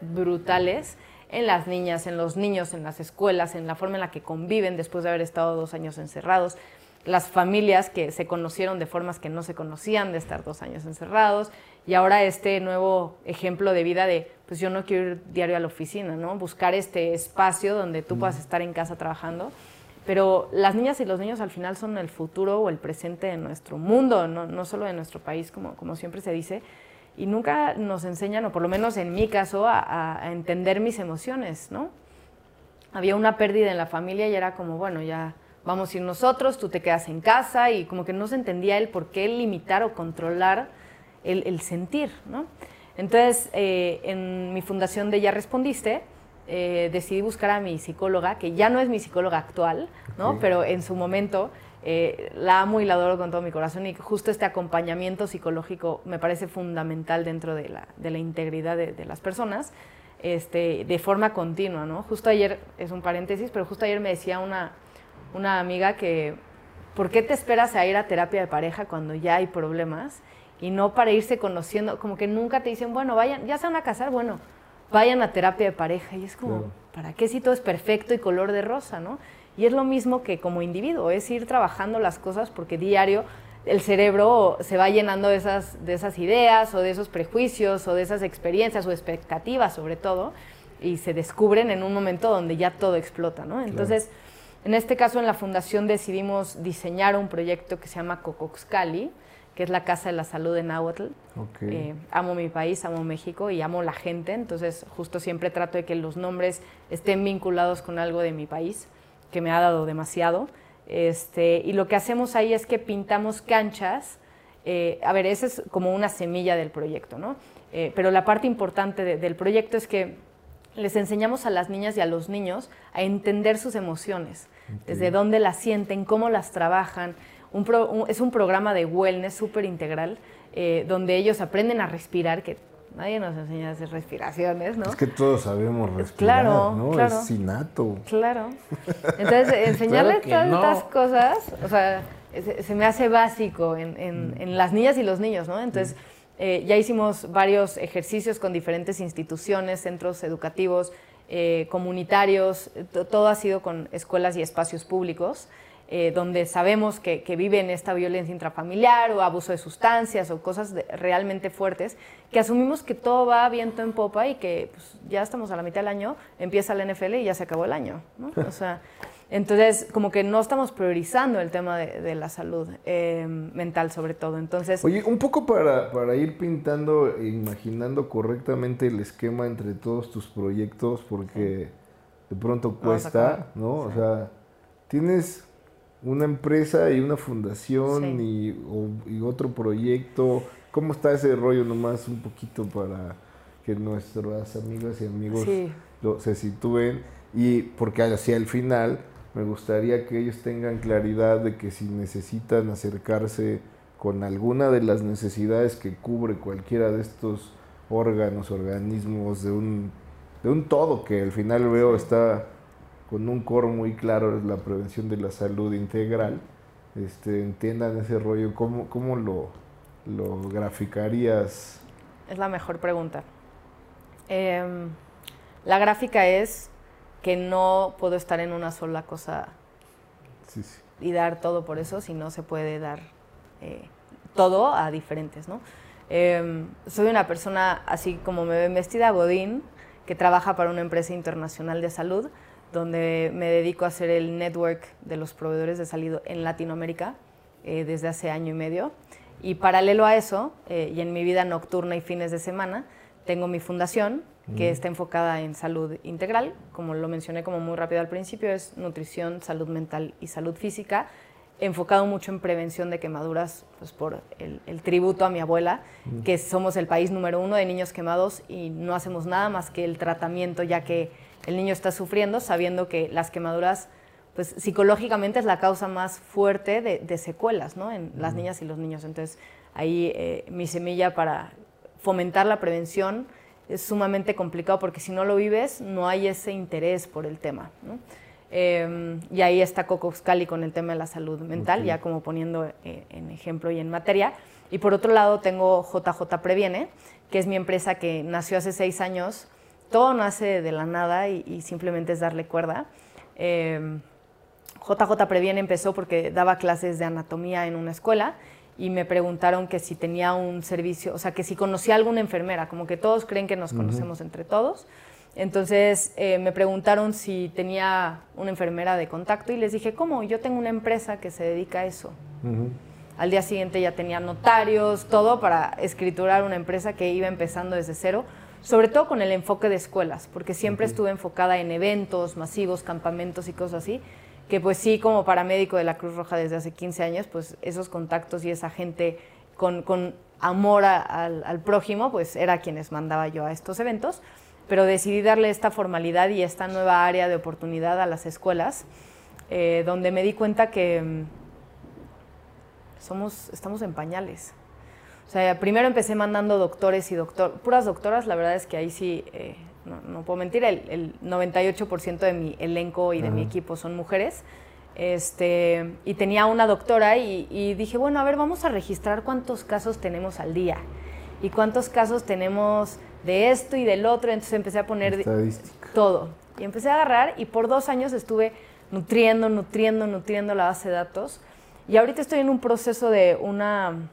brutales en las niñas, en los niños, en las escuelas, en la forma en la que conviven después de haber estado dos años encerrados, las familias que se conocieron de formas que no se conocían de estar dos años encerrados, y ahora este nuevo ejemplo de vida de, pues yo no quiero ir diario a la oficina, ¿no? Buscar este espacio donde tú puedas estar en casa trabajando. Pero las niñas y los niños al final son el futuro o el presente de nuestro mundo, no, no solo de nuestro país, como, como siempre se dice. Y nunca nos enseñan, o por lo menos en mi caso, a, a entender mis emociones, ¿no? Había una pérdida en la familia y era como, bueno, ya vamos a ir nosotros, tú te quedas en casa y como que no se entendía el por qué limitar o controlar el, sentir, ¿no? Entonces, eh, en mi fundación de Ya Respondiste, eh, decidí buscar a mi psicóloga, que ya no es mi psicóloga actual, ¿no? Pero en su momento eh, la amo y la adoro con todo mi corazón y justo este acompañamiento psicológico me parece fundamental dentro de la, de la integridad de, de, las personas, este, de forma continua, ¿no? Justo ayer, es un paréntesis, pero justo ayer me decía una, una amiga que, ¿por qué te esperas a ir a terapia de pareja cuando ya hay problemas? y no para irse conociendo, como que nunca te dicen, bueno, vayan, ya se van a casar, bueno, vayan a terapia de pareja. Y es como, ¿para qué si todo es perfecto y color de rosa, no? Y es lo mismo que como individuo, es ir trabajando las cosas porque diario el cerebro se va llenando de esas, de esas ideas o de esos prejuicios o de esas experiencias o expectativas sobre todo y se descubren en un momento donde ya todo explota, ¿no? Entonces, en este caso en la fundación decidimos diseñar un proyecto que se llama Cocoxcali, que es la Casa de la Salud de Nahuatl. Eh, amo mi país, amo México y amo la gente, entonces justo siempre trato de que los nombres estén vinculados con algo de mi país, que me ha dado demasiado. Este, y lo que hacemos ahí es que pintamos canchas. Eh, a ver, esa es como una semilla del proyecto, ¿no? Eh, pero la parte importante del proyecto es que les enseñamos a las niñas y a los niños a entender sus emociones, desde dónde las sienten, cómo las trabajan, es un programa de wellness súper integral, eh, donde ellos aprenden a respirar, que nadie nos enseña a hacer respiraciones, ¿no? Es que todos sabemos respirar, claro, ¿no? Claro. Es innato. Claro. Entonces, enseñarles todas estas cosas, o sea, se, me hace básico en, en, las niñas y los niños, ¿no? Entonces, eh, ya hicimos varios ejercicios con diferentes instituciones, centros educativos, eh, comunitarios, todo ha sido con escuelas y espacios públicos. Eh, donde sabemos que, que, viven esta violencia intrafamiliar o abuso de sustancias o cosas realmente fuertes, que asumimos que todo va viento en popa y que pues, ya estamos a la mitad del año, empieza la NFL y ya se acabó el año. O sea, entonces, como que no estamos priorizando el tema de, la salud eh, mental sobre todo. Entonces, Oye, un poco para, para ir pintando e imaginando correctamente el esquema entre todos tus proyectos, porque de pronto cuesta, ¿no? O sea, tienes una empresa y una fundación y, otro proyecto. ¿Cómo está ese rollo nomás un poquito para que nuestras amigas y amigos se sitúen? Y porque hacia el final me gustaría que ellos tengan claridad de que si necesitan acercarse con alguna de las necesidades que cubre cualquiera de estos órganos, organismos, de un, de un todo que al final veo está con un coro muy claro es la prevención de la salud integral, este, entiendan ese rollo, ¿cómo, cómo lo, lo graficarías? Es la mejor pregunta. Em, la gráfica es que no puedo estar en una sola cosa y dar todo por eso, si no se puede dar eh, todo a diferentes, ¿no? Em, soy una persona, así como me ven vestida, Godín, que trabaja para una empresa internacional de salud, donde me dedico a hacer el network de los proveedores de salud en Latinoamérica eh, desde hace año y medio. Y paralelo a eso, eh, y en mi vida nocturna y fines de semana, tengo mi fundación que está enfocada en salud integral, como lo mencioné como muy rápido al principio, es nutrición, salud mental y salud física, enfocado mucho en prevención de quemaduras, pues por el, tributo a mi abuela, que somos el país número uno de niños quemados y no hacemos nada más que el tratamiento, ya que el niño está sufriendo sabiendo que las quemaduras, pues psicológicamente es la causa más fuerte de, secuelas, ¿no? En las niñas y los niños. Entonces, ahí eh, mi semilla para fomentar la prevención es sumamente complicado porque si no lo vives, no hay ese interés por el tema, em, y ahí está Coco Scali con el tema de la salud mental, ya como poniendo eh, en ejemplo y en materia. Y por otro lado tengo JJ Previene, que es mi empresa que nació hace seis años todo nace de la nada y, simplemente es darle cuerda. JJ em, Previene empezó porque daba clases de anatomía en una escuela y me preguntaron que si tenía un servicio, o sea, que si conocía alguna enfermera, como que todos creen que nos conocemos entre todos. Entonces eh, me preguntaron si tenía una enfermera de contacto y les dije, ¿cómo? Yo tengo una empresa que se dedica a eso. Al día siguiente ya tenía notarios, todo para escriturar una empresa que iba empezando desde cero sobre todo con el enfoque de escuelas, porque siempre estuve enfocada en eventos masivos, campamentos y cosas así, que pues sí, como paramédico de la Cruz Roja desde hace 15 años, pues esos contactos y esa gente con, amor al, prójimo, pues era quienes mandaba yo a estos eventos, pero decidí darle esta formalidad y esta nueva área de oportunidad a las escuelas, eh, donde me di cuenta que mm, somos, estamos en pañales. O sea, primero empecé mandando doctores y doctor, puras doctoras, la verdad es que ahí sí, eh, no, puedo mentir, el, 98% de mi elenco y de mi equipo son mujeres. Este, y tenía una doctora y, dije, bueno, a ver, vamos a registrar cuántos casos tenemos al día y cuántos casos tenemos de esto y del otro. Entonces empecé a poner todo. Y empecé a agarrar y por dos años estuve nutriendo, nutriendo, nutriendo la base de datos. Y ahorita estoy en un proceso de una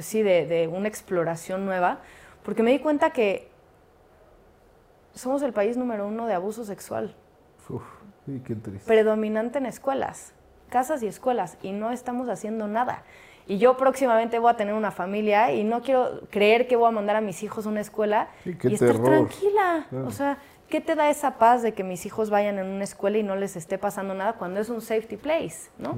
pues sí, de, una exploración nueva, porque me di cuenta que somos el país número uno de abuso sexual. Uf, qué triste. Predominante en escuelas, casas y escuelas, y no estamos haciendo nada. Y yo próximamente voy a tener una familia y no quiero creer que voy a mandar a mis hijos a una escuela y estar tranquila. O sea, ¿qué te da esa paz de que mis hijos vayan en una escuela y no les esté pasando nada cuando es un safety place, ¿no?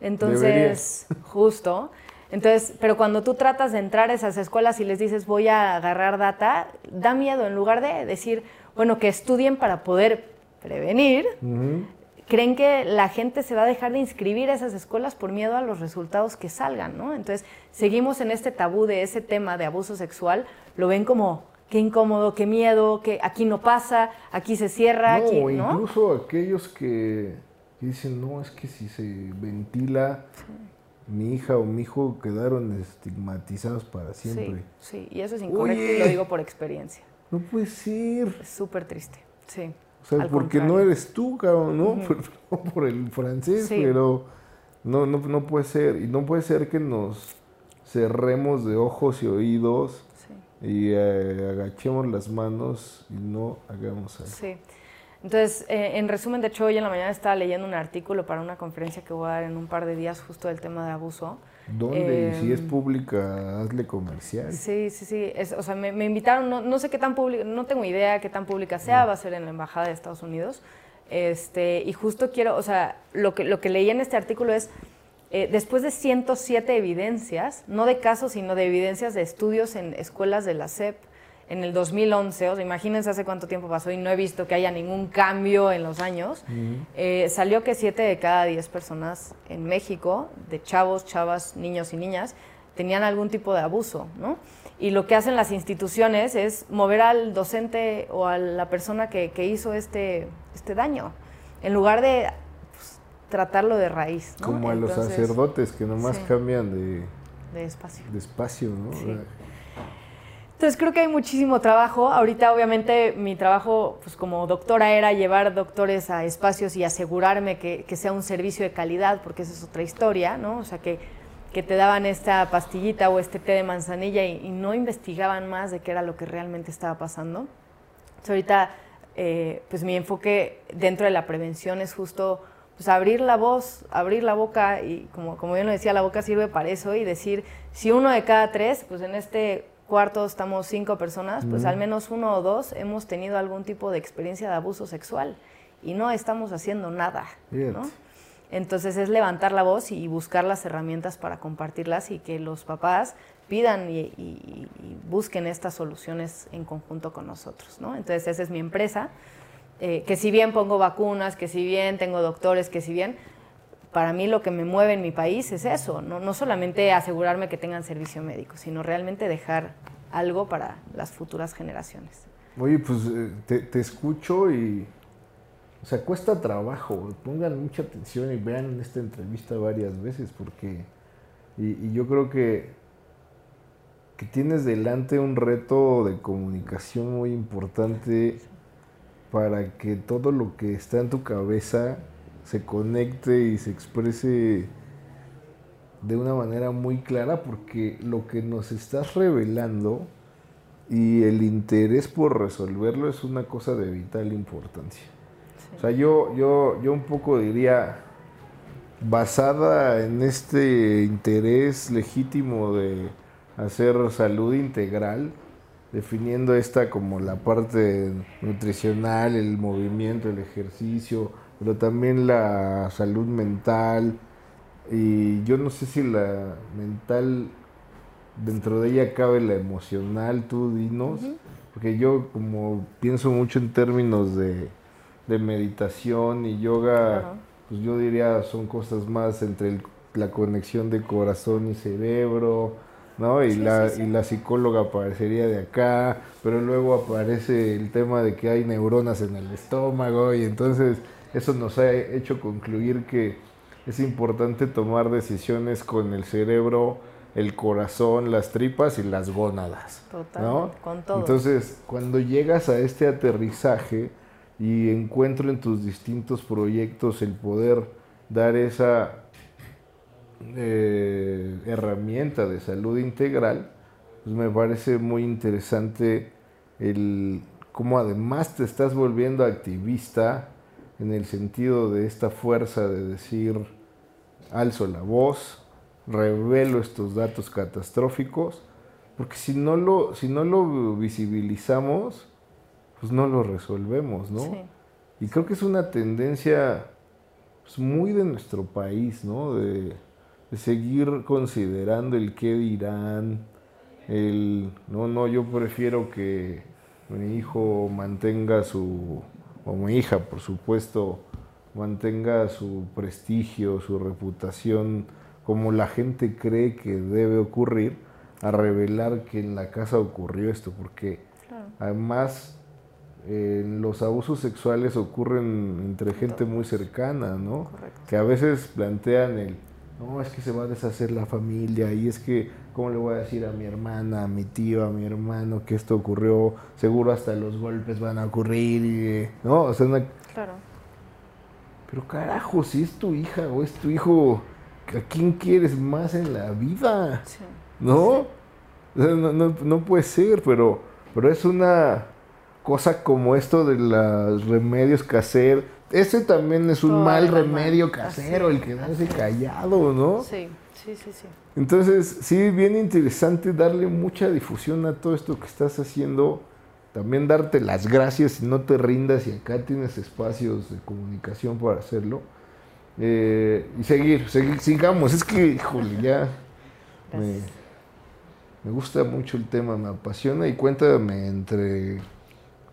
Entonces, justo. Entonces, pero cuando tú tratas de entrar a esas escuelas y les dices voy a agarrar data, da miedo en lugar de decir, bueno, que estudien para poder prevenir, creen que la gente se va a dejar de inscribir a esas escuelas por miedo a los resultados que salgan, ¿no? Entonces, seguimos en este tabú de ese tema de abuso sexual, lo ven como qué incómodo, qué miedo, que aquí no pasa, aquí se cierra, no, aquí, ¿no? incluso aquellos que, dicen, no, es que si se ventila, mi hija o mi hijo quedaron estigmatizados para siempre. Sí, sí, y eso es incorrecto y lo digo por experiencia. No puede ser. Es súper triste, sí. O sea, porque no eres tú, cabrón, ¿no? por, el francés, pero no, no, no puede ser. Y no puede ser que nos cerremos de ojos y oídos y eh, agachemos las manos y no hagamos algo. Sí. Entonces, eh, en resumen, de hecho, hoy en la mañana estaba leyendo un artículo para una conferencia que voy a dar en un par de días justo del tema de abuso. ¿Dónde? si es em, pública, hazle comercial. Sí, sí, sí. o sea, me, invitaron, no, no, sé qué tan pública, no tengo idea qué tan pública sea, va a ser en la Embajada de Estados Unidos. Este, y justo quiero, o sea, lo que, lo que leí en este artículo es, eh, después de 107 evidencias, no de casos, sino de evidencias de estudios en escuelas de la SEP, en el 2011, o sea, imagínense hace cuánto tiempo pasó y no he visto que haya ningún cambio en los años, eh, salió que 7 de cada 10 personas en México, de chavos, chavas, niños y niñas, tenían algún tipo de abuso, ¿no? Y lo que hacen las instituciones es mover al docente o a la persona que, hizo este, este daño, en lugar de pues, tratarlo de raíz. Como a los sacerdotes que nomás cambian de, de espacio. De espacio, ¿no? Entonces creo que hay muchísimo trabajo. Ahorita obviamente mi trabajo pues, como doctora era llevar doctores a espacios y asegurarme que, sea un servicio de calidad, porque esa es otra historia, ¿no? O sea, que, que te daban esta pastillita o este té de manzanilla y, no investigaban más de qué era lo que realmente estaba pasando. Entonces ahorita eh, pues mi enfoque dentro de la prevención es justo pues abrir la voz, abrir la boca y como, como yo lo decía, la boca sirve para eso y decir, si uno de cada tres, pues en este cuarto estamos cinco personas, pues al menos uno o dos hemos tenido algún tipo de experiencia de abuso sexual y no estamos haciendo nada. Entonces es levantar la voz y buscar las herramientas para compartirlas y que los papás pidan y, busquen estas soluciones en conjunto con nosotros. ¿no? Entonces esa es mi empresa, eh, que si bien pongo vacunas, que si bien tengo doctores, que si bien para mí lo que me mueve en mi país es eso, no, solamente asegurarme que tengan servicio médico, sino realmente dejar algo para las futuras generaciones. Oye, pues eh, te, escucho y, o sea, cuesta trabajo, pongan mucha atención y vean esta entrevista varias veces, porque, y, yo creo que, que tienes delante un reto de comunicación muy importante para que todo lo que está en tu cabeza se conecte y se exprese de una manera muy clara porque lo que nos estás revelando y el interés por resolverlo es una cosa de vital importancia. O sea, yo, yo, yo un poco diría, basada en este interés legítimo de hacer salud integral, definiendo esta como la parte nutricional, el movimiento, el ejercicio, pero también la salud mental. Y yo no sé si la mental, dentro de ella cabe la emocional, tú dinos, porque yo como pienso mucho en términos de, meditación y yoga, pues yo diría son cosas más entre la conexión de corazón y cerebro, ¿no? Y, la, y la psicóloga aparecería de acá, pero luego aparece el tema de que hay neuronas en el estómago y entonces eso nos ha hecho concluir que es importante tomar decisiones con el cerebro, el corazón, las tripas y las gónadas. Total, con todo. Entonces, cuando llegas a este aterrizaje y encuentro en tus distintos proyectos el poder dar esa eh, herramienta de salud integral, pues me parece muy interesante el cómo además te estás volviendo activista, en el sentido de esta fuerza de decir, alzo la voz, revelo estos datos catastróficos, porque si no lo, si no lo visibilizamos, pues no lo resolvemos, ¿no? Y creo que es una tendencia pues, muy de nuestro país, ¿no? De, de, seguir considerando el qué dirán, el, no, no, yo prefiero que mi hijo mantenga su o mi hija, por supuesto, mantenga su prestigio, su reputación, como la gente cree que debe ocurrir, a revelar que en la casa ocurrió esto, porque además los abusos sexuales ocurren entre gente muy cercana, ¿no? Que a veces plantean el, no, es que se va a deshacer la familia y es que, ¿cómo le voy a decir a mi hermana, a mi tío, a mi hermano que esto ocurrió? Seguro hasta los golpes van a ocurrir, y, ¿no? O sea, Claro. Pero carajo, si es tu hija o es tu hijo, ¿a quién quieres más en la vida? ¿No? No, no, no puede ser, pero, pero es una cosa como esto de los remedios caseros. Ese también es un mal remedio casero, el quedarse callado, ¿no? Sí, sí, sí, sí. Entonces, sí, bien interesante darle mucha difusión a todo esto que estás haciendo. También darte las gracias y no te rindas y acá tienes espacios de comunicación para hacerlo. Eh, y seguir, seguir, sigamos. Es que, híjole, ya me, me gusta mucho el tema, me apasiona y cuéntame entre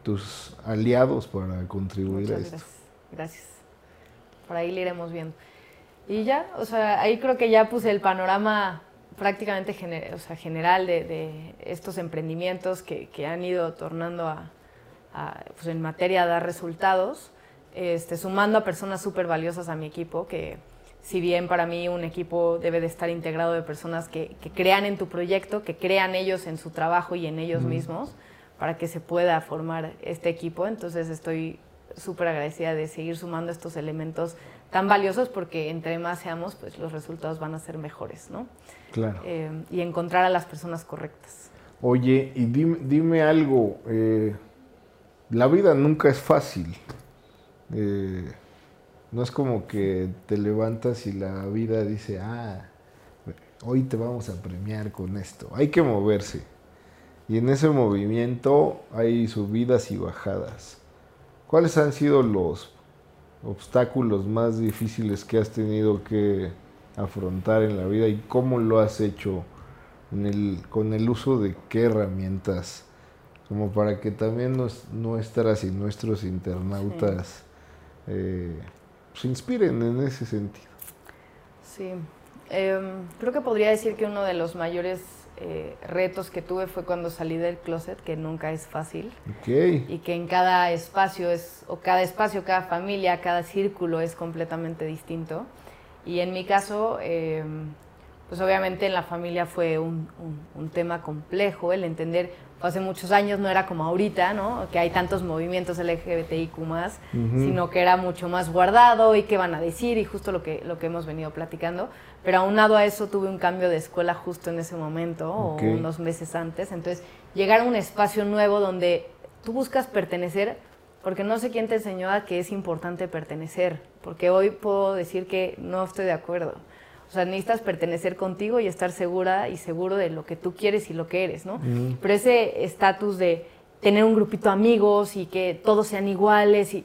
tus aliados para contribuir a esto. Gracias. Gracias. Por ahí le iremos viendo. Y ya, o sea, ahí creo que ya puse el panorama prácticamente o sea, general de, estos emprendimientos que, han ido tornando a, pues en materia a dar resultados, este, sumando a personas súper valiosas a mi equipo, que si bien para mí un equipo debe de estar integrado de personas que, crean en tu proyecto, que crean ellos en su trabajo y en ellos mismos, para que se pueda formar este equipo. Entonces estoy súper agradecida de seguir sumando estos elementos tan valiosos porque entre más seamos, pues los resultados van a ser mejores, ¿no? Claro. Eh, y encontrar a las personas correctas. Oye, y dime, algo, eh, la vida nunca es fácil. Eh, no es como que te levantas y la vida dice, ah, hoy te vamos a premiar con esto. Hay que moverse. Y en ese movimiento hay subidas y bajadas. ¿Cuáles han sido los obstáculos más difíciles que has tenido que afrontar en la vida y cómo lo has hecho con el uso de qué herramientas? Como para que también nuestras y nuestros internautas eh, se inspiren en ese sentido. Sí, em, creo que podría decir que uno de los mayores eh, retos que tuve fue cuando salí del closet, que nunca es fácil. Y que en cada espacio es, o cada espacio, cada familia, cada círculo es completamente distinto. Y en mi caso, em, pues obviamente en la familia fue un, un, tema complejo, el entender hace muchos años no era como ahorita, ¿no? Que hay tantos movimientos LGBTIQ más, sino que era mucho más guardado y qué van a decir y justo lo que, lo que hemos venido platicando. Pero aunado a eso tuve un cambio de escuela justo en ese momento o unos meses antes. Entonces, llegar a un espacio nuevo donde tú buscas pertenecer, porque no sé quién te enseñó a que es importante pertenecer, porque hoy puedo decir que no estoy de acuerdo. O sea, necesitas pertenecer contigo y estar segura y seguro de lo que tú quieres y lo que eres, ¿no? Pero ese estatus de tener un grupito de amigos y que todos sean iguales y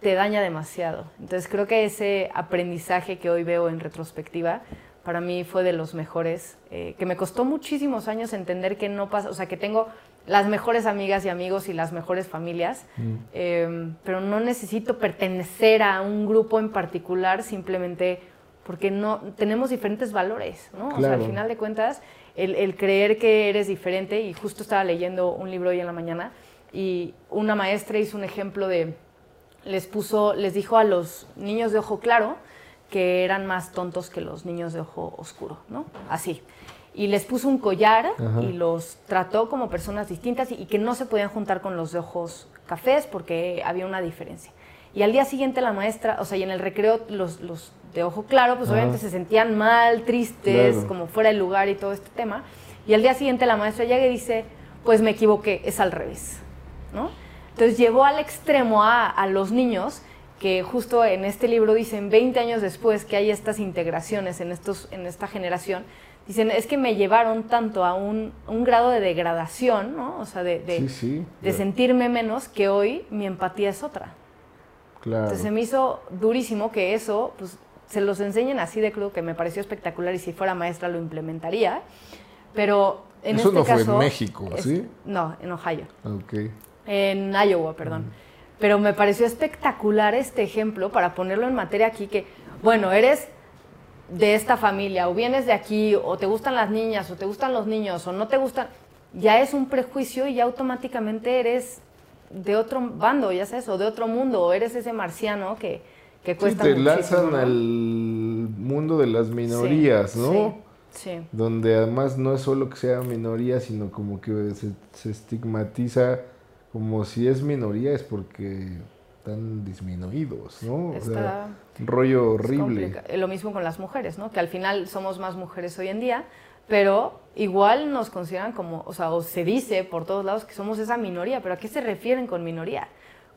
te daña demasiado. Entonces creo que ese aprendizaje que hoy veo en retrospectiva para mí fue de los mejores, eh, que me costó muchísimos años entender que no pasa, o sea, que tengo las mejores amigas y amigos y las mejores familias, em, pero no necesito pertenecer a un grupo en particular simplemente porque no tenemos diferentes valores, ¿no? O sea, al final de cuentas, el, creer que eres diferente, y justo estaba leyendo un libro hoy en la mañana, y una maestra hizo un ejemplo de, les puso, les dijo a los niños de ojo claro que eran más tontos que los niños de ojo oscuro, ¿no? Así. Y les puso un collar y los trató como personas distintas y, y que no se podían juntar con los de ojos cafés porque había una diferencia. Y al día siguiente la maestra, o sea, y en el recreo los, los de ojo claro, pues obviamente se sentían mal, tristes, como fuera de lugar y todo este tema. Y al día siguiente la maestra llega y dice, pues me equivoqué, es al revés, ¿no? Entonces llevó al extremo a, a los niños que justo en este libro dicen 20 años después que hay estas integraciones en, estos, en esta generación, dicen, es que me llevaron tanto a un, un grado de degradación, ¿no? O sea, de, de, de sentirme menos, que hoy mi empatía es otra. Claro. Entonces se me hizo durísimo que eso, pues se los enseñen así de crudo que me pareció espectacular y si fuera maestra lo implementaría. Pero en Eso este no caso. fue en México, ¿sí? No, en Ohio. En Iowa, perdón. pero me pareció espectacular este ejemplo para ponerlo en materia aquí que, bueno, eres de esta familia o vienes de aquí o te gustan las niñas o te gustan los niños o no te gustan, ya es un prejuicio y ya automáticamente eres de otro bando, ya sabes, o de otro mundo, o eres ese marciano que, que cuesta sí, te lanzan al mundo de las minorías, ¿no? Sí, Donde además no es solo que sea minoría, sino como que se, se estigmatiza como si es minoría es porque están disminuidos, ¿no? O sea, un rollo horrible. Lo mismo con las mujeres, ¿no? Que al final somos más mujeres hoy en día, pero igual nos consideran como, o sea, o se dice por todos lados que somos esa minoría, pero ¿a qué se refieren con minoría?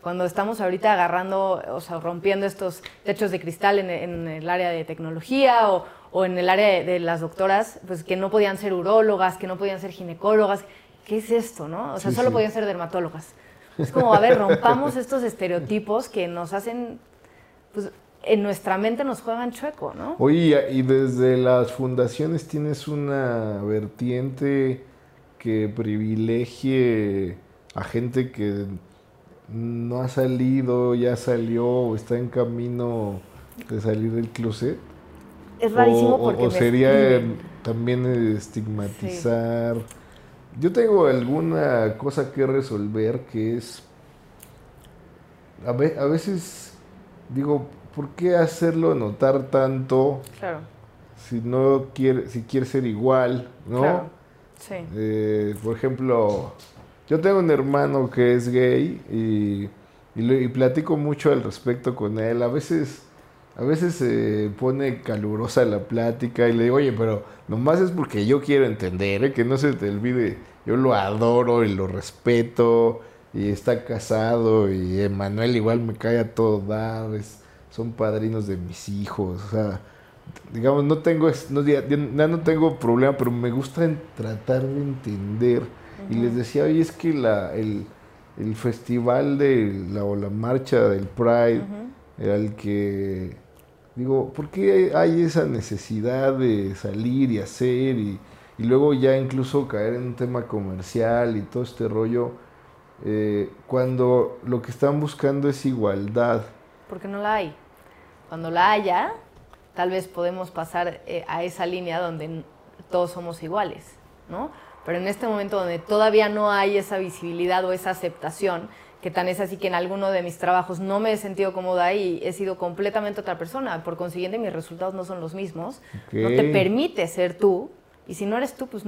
Cuando estamos ahorita agarrando, o sea, rompiendo estos techos de cristal en, en el área de tecnología o, o en el área de, de, las doctoras, pues que no podían ser urólogas, que no podían ser ginecólogas. ¿Qué es esto, no? O sea, Sí, solo sí. podían ser dermatólogas. Es como, a ver, rompamos estos estereotipos que nos hacen, pues, en nuestra mente nos juegan chueco, ¿no? Oye, y desde las fundaciones tienes una vertiente que privilegie a gente que no ha salido, ya salió o está en camino de salir del closet. Es rarísimo o, porque o sería también estigmatizar. Yo tengo alguna cosa que resolver que es a, ve- a veces digo, ¿por qué hacerlo notar tanto Claro, si no quiere, si quiere ser igual, ¿no? claro. Sí. Eh, por ejemplo, yo tengo un hermano que es gay y, y, platico mucho al respecto con él. A veces, a veces se pone calurosa la plática y le digo, oye, pero nomás es porque yo quiero entender, ¿eh? que no se te olvide. Yo lo adoro y lo respeto y está casado y Emanuel igual me cae a todo dar. es- son padrinos de mis hijos, o sea digamos, no tengo, no, ya, ya no tengo problema, pero me gusta tratar de entender. Y les decía, oye, es que la, el, el festival de la, o la marcha del Pride era el que, digo, ¿por qué hay esa necesidad de salir y hacer y, y luego ya incluso caer en un tema comercial y todo este rollo? eh, cuando lo que están buscando es igualdad. Porque no la hay. Cuando la haya, tal vez podemos pasar eh, a esa línea donde todos somos iguales, ¿no? Pero en este momento donde todavía no hay esa visibilidad o esa aceptación, que tan es así que en alguno de mis trabajos no me he sentido cómoda y he sido completamente otra persona, por consiguiente mis resultados no son los mismos, no te permite ser tú, y si no eres tú, pues,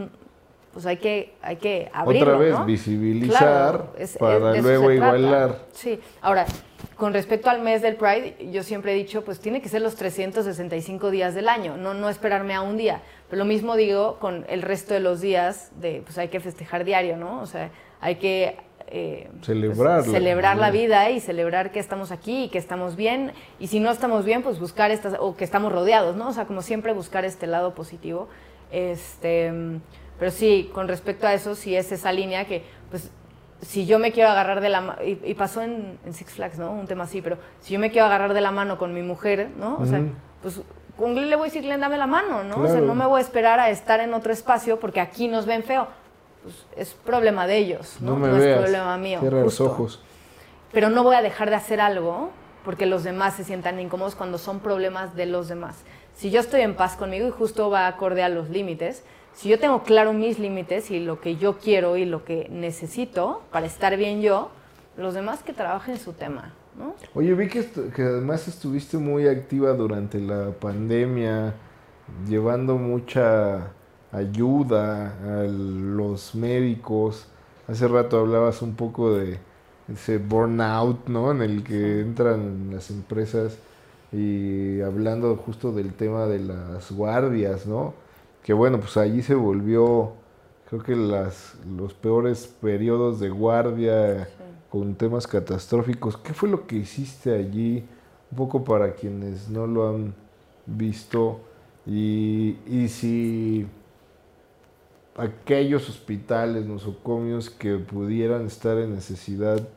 pues hay que, hay que abrirlo, Otra vez, ¿no? visibilizar Claro, es- es- para luego igualar. Sí, ahora, con respecto al mes del Pride, yo siempre he dicho, pues tiene que ser los 365 días del año, no, no esperarme a un día. Pero lo mismo digo con el resto de los días, de, pues hay que festejar diario, ¿no? O sea, hay que... eh, pues, Celebrar la celebrar la vida. vida y celebrar que estamos aquí y que estamos bien. Y si no estamos bien, pues buscar estas, o que estamos rodeados, ¿no? O sea, como siempre buscar este lado positivo. Este, pero sí, con respecto a eso, sí es esa línea que, pues, si yo me quiero agarrar de la mano, y, y pasó en, en Six Flags, ¿no? Un tema así, pero si yo me quiero agarrar de la mano con mi mujer, ¿no? O sea, Ujú. pues con Glenn le voy a decir, Glenn, dame la mano, ¿no? O sea, Claro. no me voy a esperar a estar en otro espacio porque aquí nos ven feo. Pues es problema de ellos, ¿no? No me es veas. problema mío. Cierra los justo. ojos. Pero no voy a dejar de hacer algo porque los demás se sientan incómodos cuando son problemas de los demás. Si yo estoy en paz conmigo y justo va acorde a los límites, si yo tengo claro mis límites y lo que yo quiero y lo que necesito para estar bien yo, los demás que trabajen su tema, ¿no? Oye, vi que, que además estuviste muy activa durante la pandemia, llevando mucha ayuda a los médicos. Hace rato hablabas un poco de ese burnout, ¿no? En el que entran las empresas y hablando justo del tema de las guardias, ¿no? Que bueno, pues allí se volvió, creo que las, los peores periodos de guardia con temas catastróficos. ¿Qué fue lo que hiciste allí? Un poco para quienes no lo han visto. Y, y si aquellos hospitales, nosocomios que pudieran estar en necesidad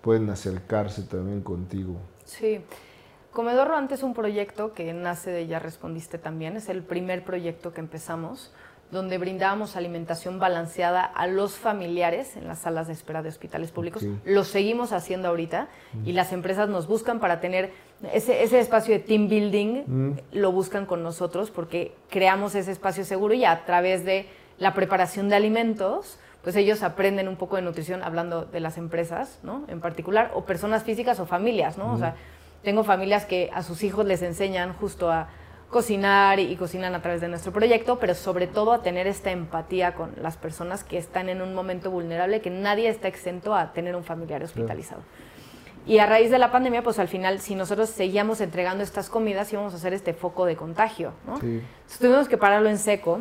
pueden acercarse también contigo. Sí. Comedor Rodante es un proyecto que nace de Ya Respondiste también. Es el primer proyecto que empezamos, donde brindábamos alimentación balanceada a los familiares en las salas de espera de hospitales públicos. Lo seguimos haciendo ahorita y las empresas nos buscan para tener ese, ese espacio de team building, lo buscan con nosotros porque creamos ese espacio seguro y a través de la preparación de alimentos, pues ellos aprenden un poco de nutrición hablando de las empresas, ¿no? En particular, o personas físicas o familias, ¿no? O sea, tengo familias que a sus hijos les enseñan justo a cocinar y, cocinan a través de nuestro proyecto, pero sobre todo a tener esta empatía con las personas que están en un momento vulnerable, que nadie está exento a tener un familiar hospitalizado. Y a raíz de la pandemia, pues al final, si nosotros seguíamos entregando estas comidas, íbamos a hacer este foco de contagio, ¿no? tuvimos que pararlo en seco.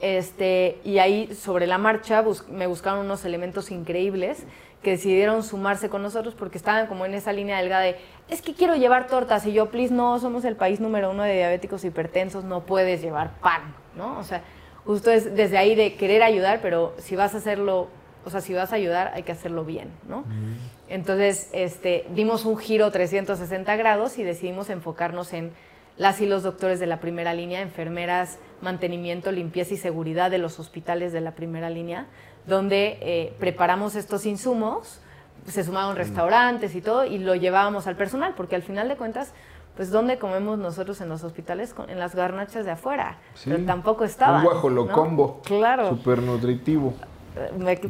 Este, y ahí, sobre la marcha, me buscaron unos elementos increíbles que decidieron sumarse con nosotros porque estaban como en esa línea delgada de, es que quiero llevar tortas. Y yo, please, no, somos el país número uno de diabéticos hipertensos, no puedes llevar pan, ¿no? O sea, justo es desde ahí de querer ayudar, pero si vas a hacerlo, o sea, si vas a ayudar, hay que hacerlo bien, ¿no? Entonces, este, dimos un giro 360 grados y decidimos enfocarnos en las y los doctores de la primera línea, enfermeras, mantenimiento, limpieza y seguridad de los hospitales de la primera línea, donde eh, preparamos estos insumos, se sumaron restaurantes y todo, y lo llevábamos al personal, porque al final de cuentas, pues ¿dónde comemos nosotros en los hospitales? En las garnachas de afuera. pero tampoco estaba. Un guajolocombo. Claro. Súper nutritivo.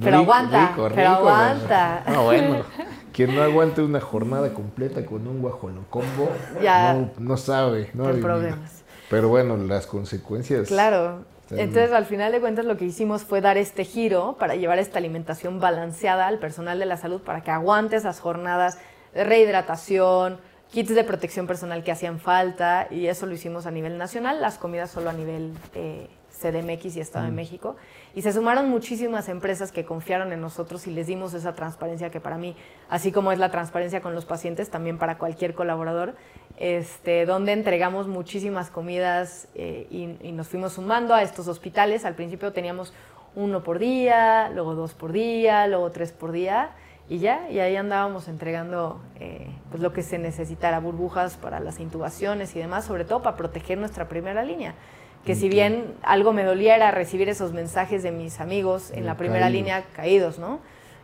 pero aguanta, pero aguanta. No, bueno, quien no aguante una jornada completa con un guajolocombo, ya, no, no sabe. No hay problemas. Pero bueno, las consecuencias. Claro, entonces, al final de cuentas, lo que hicimos fue dar este giro para llevar esta alimentación balanceada al personal de la salud para que aguante esas jornadas de rehidratación, kits de protección personal que hacían falta, y eso lo hicimos a nivel nacional, las comidas solo a nivel eh, CDMX y Estado de mm. México. Y se sumaron muchísimas empresas que confiaron en nosotros y les dimos esa transparencia que para mí, así como es la transparencia con los pacientes, también para cualquier colaborador, este, donde entregamos muchísimas comidas eh, y, nos fuimos sumando a estos hospitales. Al principio teníamos uno por día, luego dos por día, luego tres por día y ya, y ahí andábamos entregando eh, pues lo que se necesitara, burbujas para las intubaciones y demás, sobre todo para proteger nuestra primera línea. Que si bien algo me doliera recibir esos mensajes de mis amigos en la primera línea caídos, ¿no?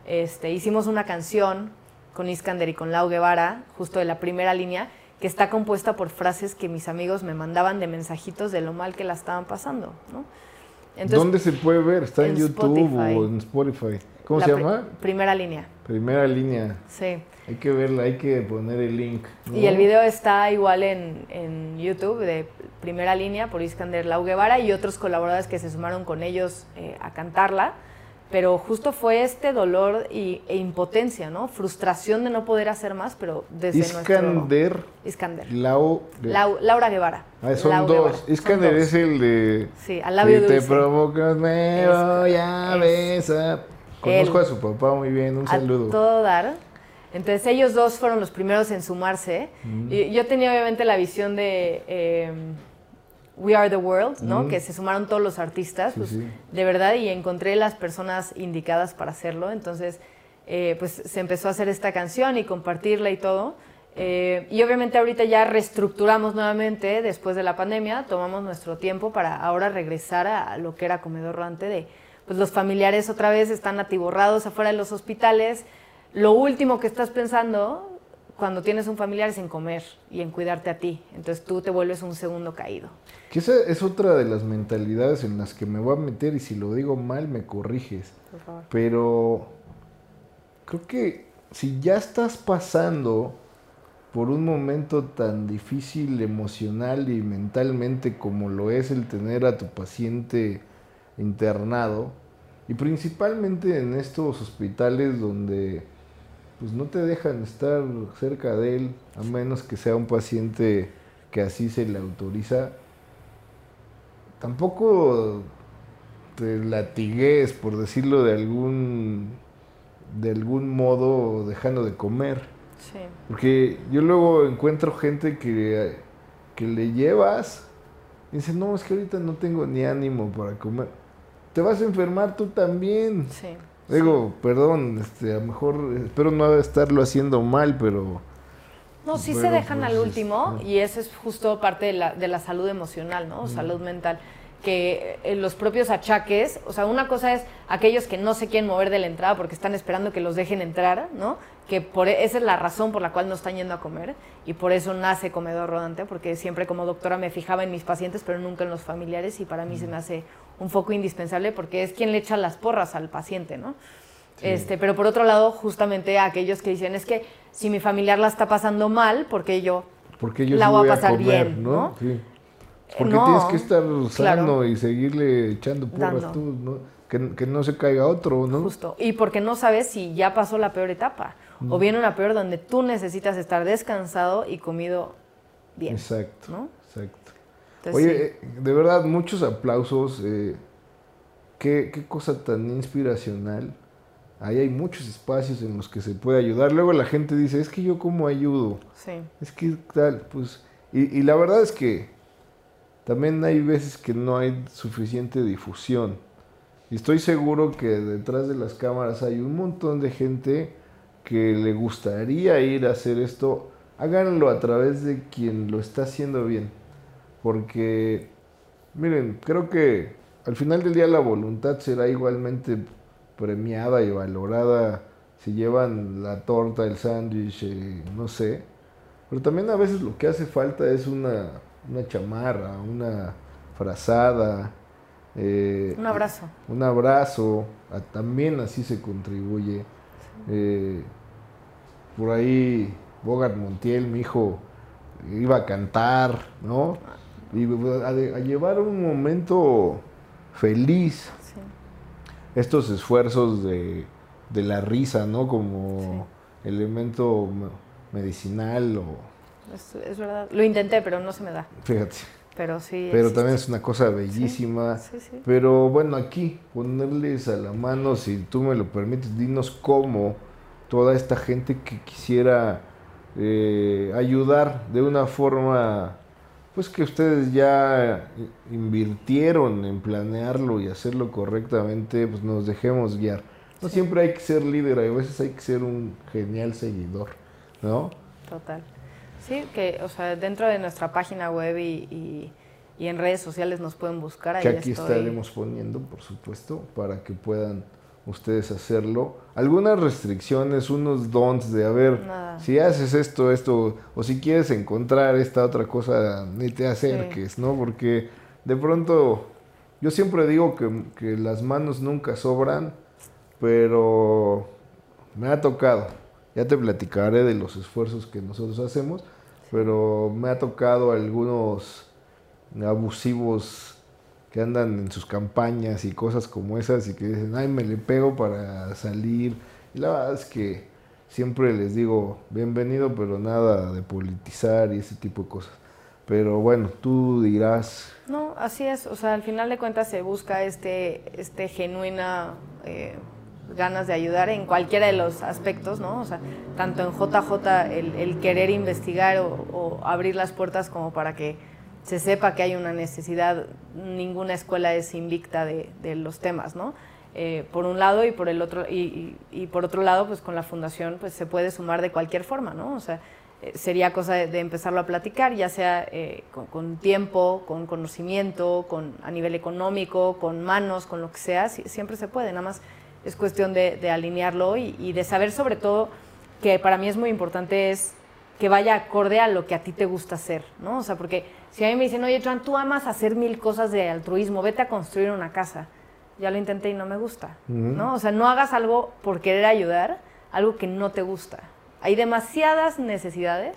Este, hicimos una canción con Iskander y con Lau Guevara, justo de la primera línea, que está compuesta por frases que mis amigos me mandaban de mensajitos de lo mal que la estaban pasando. ¿no? ¿Dónde se puede ver? ¿Está en, YouTube o en Spotify? ¿Cómo se llama? primera línea. Primera línea. Sí. Hay que verla, hay que poner el link. Y el video está igual en, en, YouTube de primera línea por Iskander Lau Guevara y otros colaboradores que se sumaron con ellos eh, a cantarla pero justo fue este dolor y, e impotencia, ¿no? Frustración de no poder hacer más, pero desde Iskander, nuestro... Iskander. Lau, Laura Guevara. Ah, son dos. Iskander es el de... Sí, al labio si te provocas, me voy a besar. Conozco a su papá muy bien, un saludo. todo dar. Entonces ellos dos fueron los primeros en sumarse. Mm. Y yo tenía obviamente la visión de... Eh, We Are the World, ¿no? Que se sumaron todos los artistas, pues, de verdad, y encontré las personas indicadas para hacerlo. Entonces, eh, pues se empezó a hacer esta canción y compartirla y todo. Eh, y obviamente ahorita ya reestructuramos nuevamente después de la pandemia, tomamos nuestro tiempo para ahora regresar a lo que era Comedor Rante de, pues los familiares otra vez están atiborrados afuera de los hospitales. Lo último que estás pensando cuando tienes un familiar es en comer y en cuidarte a ti. Entonces tú te vuelves un segundo caído. Que esa es otra de las mentalidades en las que me voy a meter y si lo digo mal me corriges. Por favor. Pero creo que si ya estás pasando por un momento tan difícil emocional y mentalmente como lo es el tener a tu paciente internado, y principalmente en estos hospitales donde pues no te dejan estar cerca de él, a menos que sea un paciente que así se le autoriza. Tampoco te latigues, por decirlo de algún, de algún modo, dejando de comer. Sí. Porque yo luego encuentro gente que, que le llevas y dice, no, es que ahorita no tengo ni ánimo para comer. Te vas a enfermar tú también. Sí. Digo, perdón, este, a lo mejor espero no estarlo haciendo mal, pero... No, sí se dejan pues, al último y eso es justo parte de la, de la salud emocional, ¿no? Salud mental. que eh, los propios achaques, o sea, una cosa es aquellos que no se quieren mover de la entrada porque están esperando que los dejen entrar, ¿no? Que por, e, esa es la razón por la cual no están yendo a comer y por eso nace Comedor Rodante, porque siempre como doctora me fijaba en mis pacientes, pero nunca en los familiares y para mí se me hace un foco indispensable porque es quien le echa las porras al paciente, ¿no? Este, pero por otro lado, justamente aquellos que dicen, es que si mi familiar la está pasando mal, porque yo, porque yo la voy a pasar bien, ¿no? Sí. Porque tienes que estar sano y seguirle echando porras tú, ¿no? Que, no se caiga otro, ¿no? Justo. Y porque no sabes si ya pasó la peor etapa. O viene una peor donde tú necesitas estar descansado y comido bien. Exacto. ¿no? Oye, eh, de verdad, muchos aplausos. Eh, qué, qué cosa tan inspiracional. Ahí hay muchos espacios en los que se puede ayudar. Luego la gente dice, es que yo cómo ayudo. Sí. Es que tal, pues... Y, y la verdad es que también hay veces que no hay suficiente difusión. Y estoy seguro que detrás de las cámaras hay un montón de gente que le gustaría ir a hacer esto. Háganlo a través de quien lo está haciendo bien. Porque, miren, creo que al final del día la voluntad será igualmente premiada y valorada si llevan la torta, el sándwich, eh, no sé. Pero también a veces lo que hace falta es una una chamarra, una frazada. Eh, un abrazo. Un abrazo, también así se contribuye. Eh, por ahí Bogart Montiel, mi hijo, iba a cantar, ¿no? Y a, llevar un momento feliz. Estos esfuerzos de, la risa, ¿no? Como elemento medicinal o es, verdad. Lo intenté, pero no se me da. Fíjate. Pero sí. Pero también es una cosa bellísima. Sí, sí, pero bueno, aquí ponerles a la mano, si tú me lo permites, dinos cómo toda esta gente que quisiera eh, ayudar de una forma, pues que ustedes ya invirtieron en planearlo y hacerlo correctamente, pues nos dejemos guiar. No siempre hay que ser líder, a veces hay que ser un genial seguidor, ¿no? Total. Sí, que, o sea, dentro de nuestra página web y, en redes sociales nos pueden buscar. Que aquí estaremos poniendo, por supuesto, para que puedan ustedes hacerlo. Algunas restricciones, unos dons de, a ver, si haces esto, esto, o si quieres encontrar esta otra cosa, ni te acerques, ¿no? Porque de pronto, yo siempre digo que, que las manos nunca sobran, pero me ha tocado. Ya te platicaré de los esfuerzos que nosotros hacemos pero me ha tocado algunos abusivos que andan en sus campañas y cosas como esas y que dicen, ay, me le pego para salir. Y la verdad es que siempre les digo, bienvenido, pero nada de politizar y ese tipo de cosas. Pero bueno, tú dirás. No, así es. O sea, al final de cuentas se busca este, este genuina eh, ganas de ayudar en cualquiera de los aspectos, ¿no? O sea, tanto en JJ el, querer investigar o, abrir las puertas como para que se sepa que hay una necesidad, ninguna escuela es invicta de, los temas, ¿no? Eh, por un lado y por el otro y, por otro lado pues con la fundación pues se puede sumar de cualquier forma no o sea eh, sería cosa de, empezarlo a platicar ya sea eh, con, tiempo con conocimiento con a nivel económico con manos con lo que sea siempre se puede nada más es cuestión de, alinearlo y, de saber sobre todo que para mí es muy importante es que vaya acorde a lo que a ti te gusta hacer, ¿no? O sea, porque si a mí me dicen, oye, Joan, tú amas hacer mil cosas de altruismo, vete a construir una casa. Ya lo intenté y no me gusta, ¿no? O sea, no hagas algo por querer ayudar, algo que no te gusta. Hay demasiadas necesidades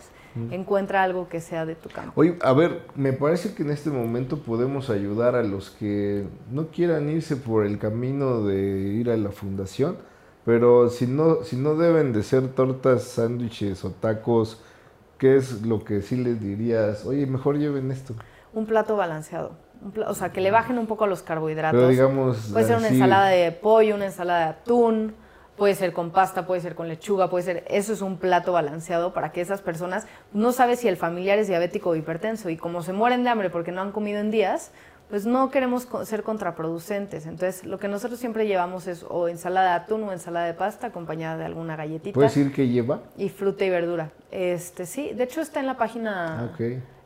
encuentra algo que sea de tu campo. Oye, a ver, me parece que en este momento podemos ayudar a los que no quieran irse por el camino de ir a la fundación, pero si no, si no deben de ser tortas, sándwiches o tacos, ¿qué es lo que sí les dirías? Oye, mejor lleven esto. Un plato balanceado. o sea, que le bajen un poco los carbohidratos. Pero digamos. Puede ser una ensalada de pollo, una ensalada de atún puede ser con pasta, puede ser con lechuga, puede ser, eso es un plato balanceado para que esas personas, no sabe si el familiar es diabético o hipertenso y como se mueren de hambre porque no han comido en días, pues no queremos ser contraproducentes. Entonces, lo que nosotros siempre llevamos es o ensalada de atún o ensalada de pasta acompañada de alguna galletita. ¿Puedes decir que lleva? Y fruta y verdura. Este, sí, de hecho está en la página,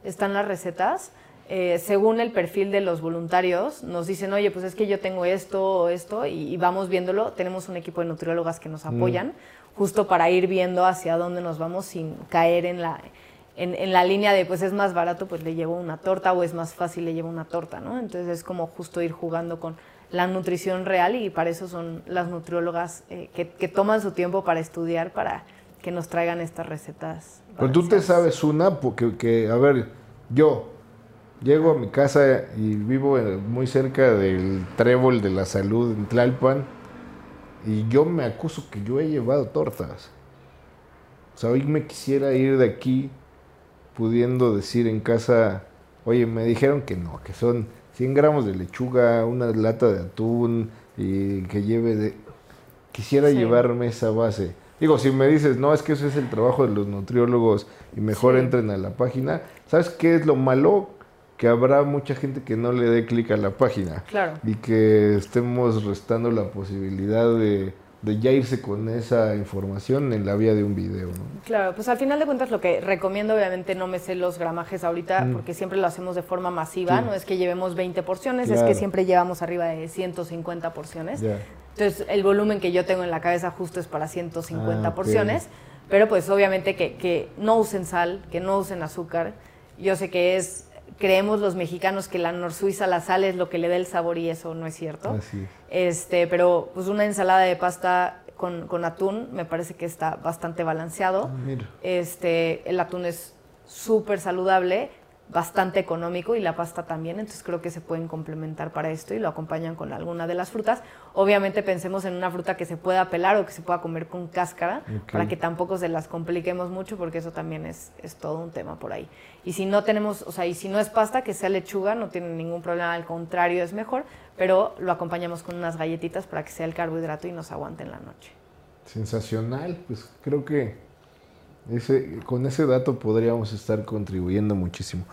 están las recetas. eh, según el perfil de los voluntarios, nos dicen, oye, pues es que yo tengo esto o esto, y, vamos viéndolo. Tenemos un equipo de nutriólogas que nos mm. apoyan, justo para ir viendo hacia dónde nos vamos sin caer en la, en, la línea de, pues es más barato, pues le llevo una torta, o es más fácil, le llevo una torta, ¿no? Entonces es como justo ir jugando con la nutrición real y para eso son las nutriólogas eh, que, toman su tiempo para estudiar, para que nos traigan estas recetas. Pero tú te sabes una, porque, que, a ver, yo, Llego a mi casa y vivo muy cerca del trébol de la salud en Tlalpan y yo me acuso que yo he llevado tortas. O sea, hoy me quisiera ir de aquí pudiendo decir en casa, oye, me dijeron que no, que son 100 gramos de lechuga, una lata de atún y que lleve de... Quisiera llevarme esa base. Digo, si me dices, no, es que eso es el trabajo de los nutriólogos y mejor entren a la página, ¿sabes qué es lo malo? que habrá mucha gente que no le dé clic a la página. Claro. Y que estemos restando la posibilidad de, ya irse con esa información en la vía de un video. ¿no? Claro, pues al final de cuentas lo que recomiendo, obviamente no me sé los gramajes ahorita, mm. porque siempre lo hacemos de forma masiva, no es que llevemos 20 porciones, es que siempre llevamos arriba de 150 porciones. Entonces el volumen que yo tengo en la cabeza justo es para 150 ah, porciones, pero pues obviamente que, que no usen sal, que no usen azúcar. Yo sé que es creemos los mexicanos que la norsuiza, la sal es lo que le da el sabor y eso no es cierto. Así. Este, pero pues una ensalada de pasta con, con atún me parece que está bastante balanceado. Ah, este, el atún es súper saludable bastante económico y la pasta también, entonces creo que se pueden complementar para esto y lo acompañan con alguna de las frutas. Obviamente pensemos en una fruta que se pueda pelar o que se pueda comer con cáscara para que tampoco se las compliquemos mucho porque eso también es, es todo un tema por ahí. Y si no tenemos, o sea, y si no es pasta, que sea lechuga, no tiene ningún problema, al contrario es mejor, pero lo acompañamos con unas galletitas para que sea el carbohidrato y nos aguante en la noche. Sensacional, pues creo que ese, con ese dato podríamos estar contribuyendo muchísimo.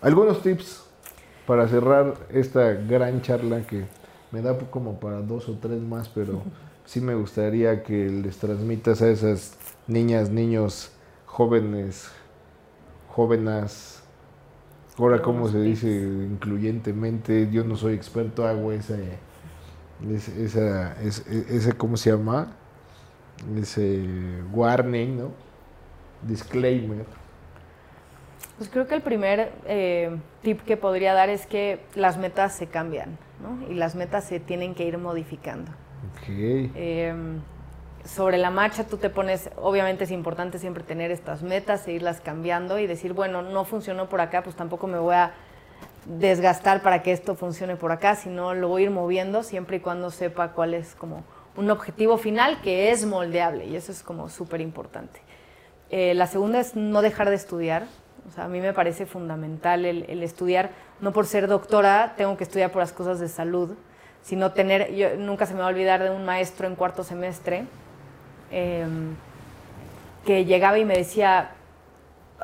Algunos tips para cerrar esta gran charla que me da como para dos o tres más, pero sí me gustaría que les transmitas a esas niñas, niños, jóvenes, jóvenes, ahora cómo se dice incluyentemente, yo no soy experto, hago esa, esa, esa, ¿cómo se llama? Ese warning, ¿no? Disclaimer? Pues creo que el primer eh, tip que podría dar es que las metas se cambian, ¿no? Y las metas se tienen que ir modificando. Em, sobre la marcha tú te pones, obviamente es importante siempre tener estas metas, e irlas cambiando y decir, bueno, no funcionó por acá, pues tampoco me voy a desgastar para que esto funcione por acá, sino lo voy a ir moviendo siempre y cuando sepa cuál es como un objetivo final que es moldeable y eso es como súper importante. Eh, la segunda es no dejar de estudiar. O sea, a mí me parece fundamental el, estudiar, no por ser doctora, tengo que estudiar por las cosas de salud, sino tener, yo nunca se me va a olvidar de un maestro en cuarto semestre em, que llegaba y me decía,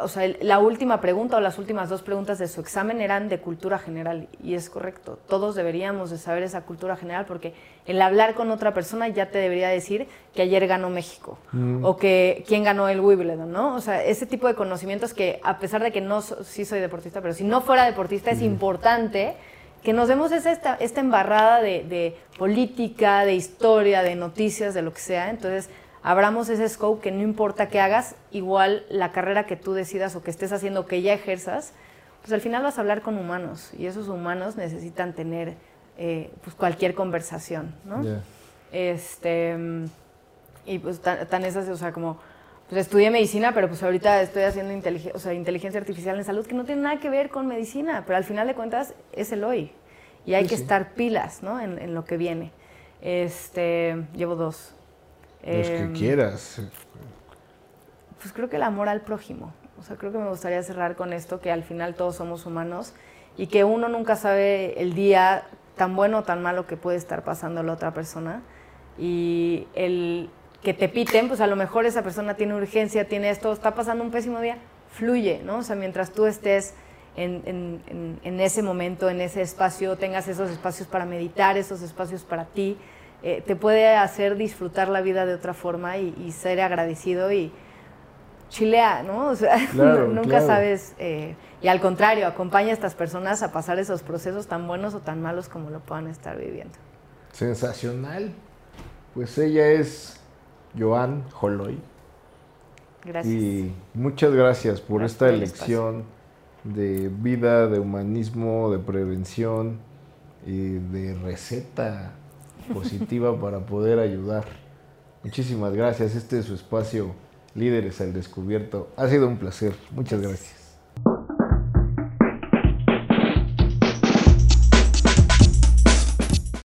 o sea, la última pregunta o las últimas dos preguntas de su examen eran de cultura general y es correcto. Todos deberíamos de saber esa cultura general porque el hablar con otra persona ya te debería decir que ayer ganó México mm. o que quién ganó el Wimbledon, ¿no? O sea, ese tipo de conocimientos que a pesar de que no sí soy deportista, pero si no fuera deportista es mm. importante que nos demos esta, esta embarrada de, de política, de historia, de noticias, de lo que sea. Entonces, abramos ese scope que no importa qué hagas, igual la carrera que tú decidas o que estés haciendo, que ya ejerzas, pues al final vas a hablar con humanos y esos humanos necesitan tener eh, pues cualquier conversación, ¿no? Este, y pues tan, esas, o sea, como, pues estudié medicina, pero pues ahorita estoy haciendo o sea, inteligencia artificial en salud, que no tiene nada que ver con medicina, pero al final de cuentas es el hoy. Y hay que estar pilas, ¿no? En, en, lo que viene. Este, llevo dos. Los que em, quieras. Pues creo que el amor al prójimo. O sea, creo que me gustaría cerrar con esto, que al final todos somos humanos y que uno nunca sabe el día tan bueno o tan malo que puede estar pasando la otra persona. Y el que te piten, pues a lo mejor esa persona tiene urgencia, tiene esto, está pasando un pésimo día, fluye, ¿no? O sea, mientras tú estés en, en, en ese momento, en ese espacio, tengas esos espacios para meditar, esos espacios para ti, eh, te puede hacer disfrutar la vida de otra forma y, ser agradecido y chilea, ¿no? O sea, nunca sabes. Eh, y al contrario, acompaña a estas personas a pasar esos procesos tan buenos o tan malos como lo puedan estar viviendo. Sensacional. Pues ella es Joan Holoy. Gracias. Y muchas gracias por esta elección de vida, de humanismo, de prevención y de receta positiva para poder ayudar. Muchísimas gracias. Este es su espacio Líderes al Descubierto. Ha sido un placer. Muchas gracias.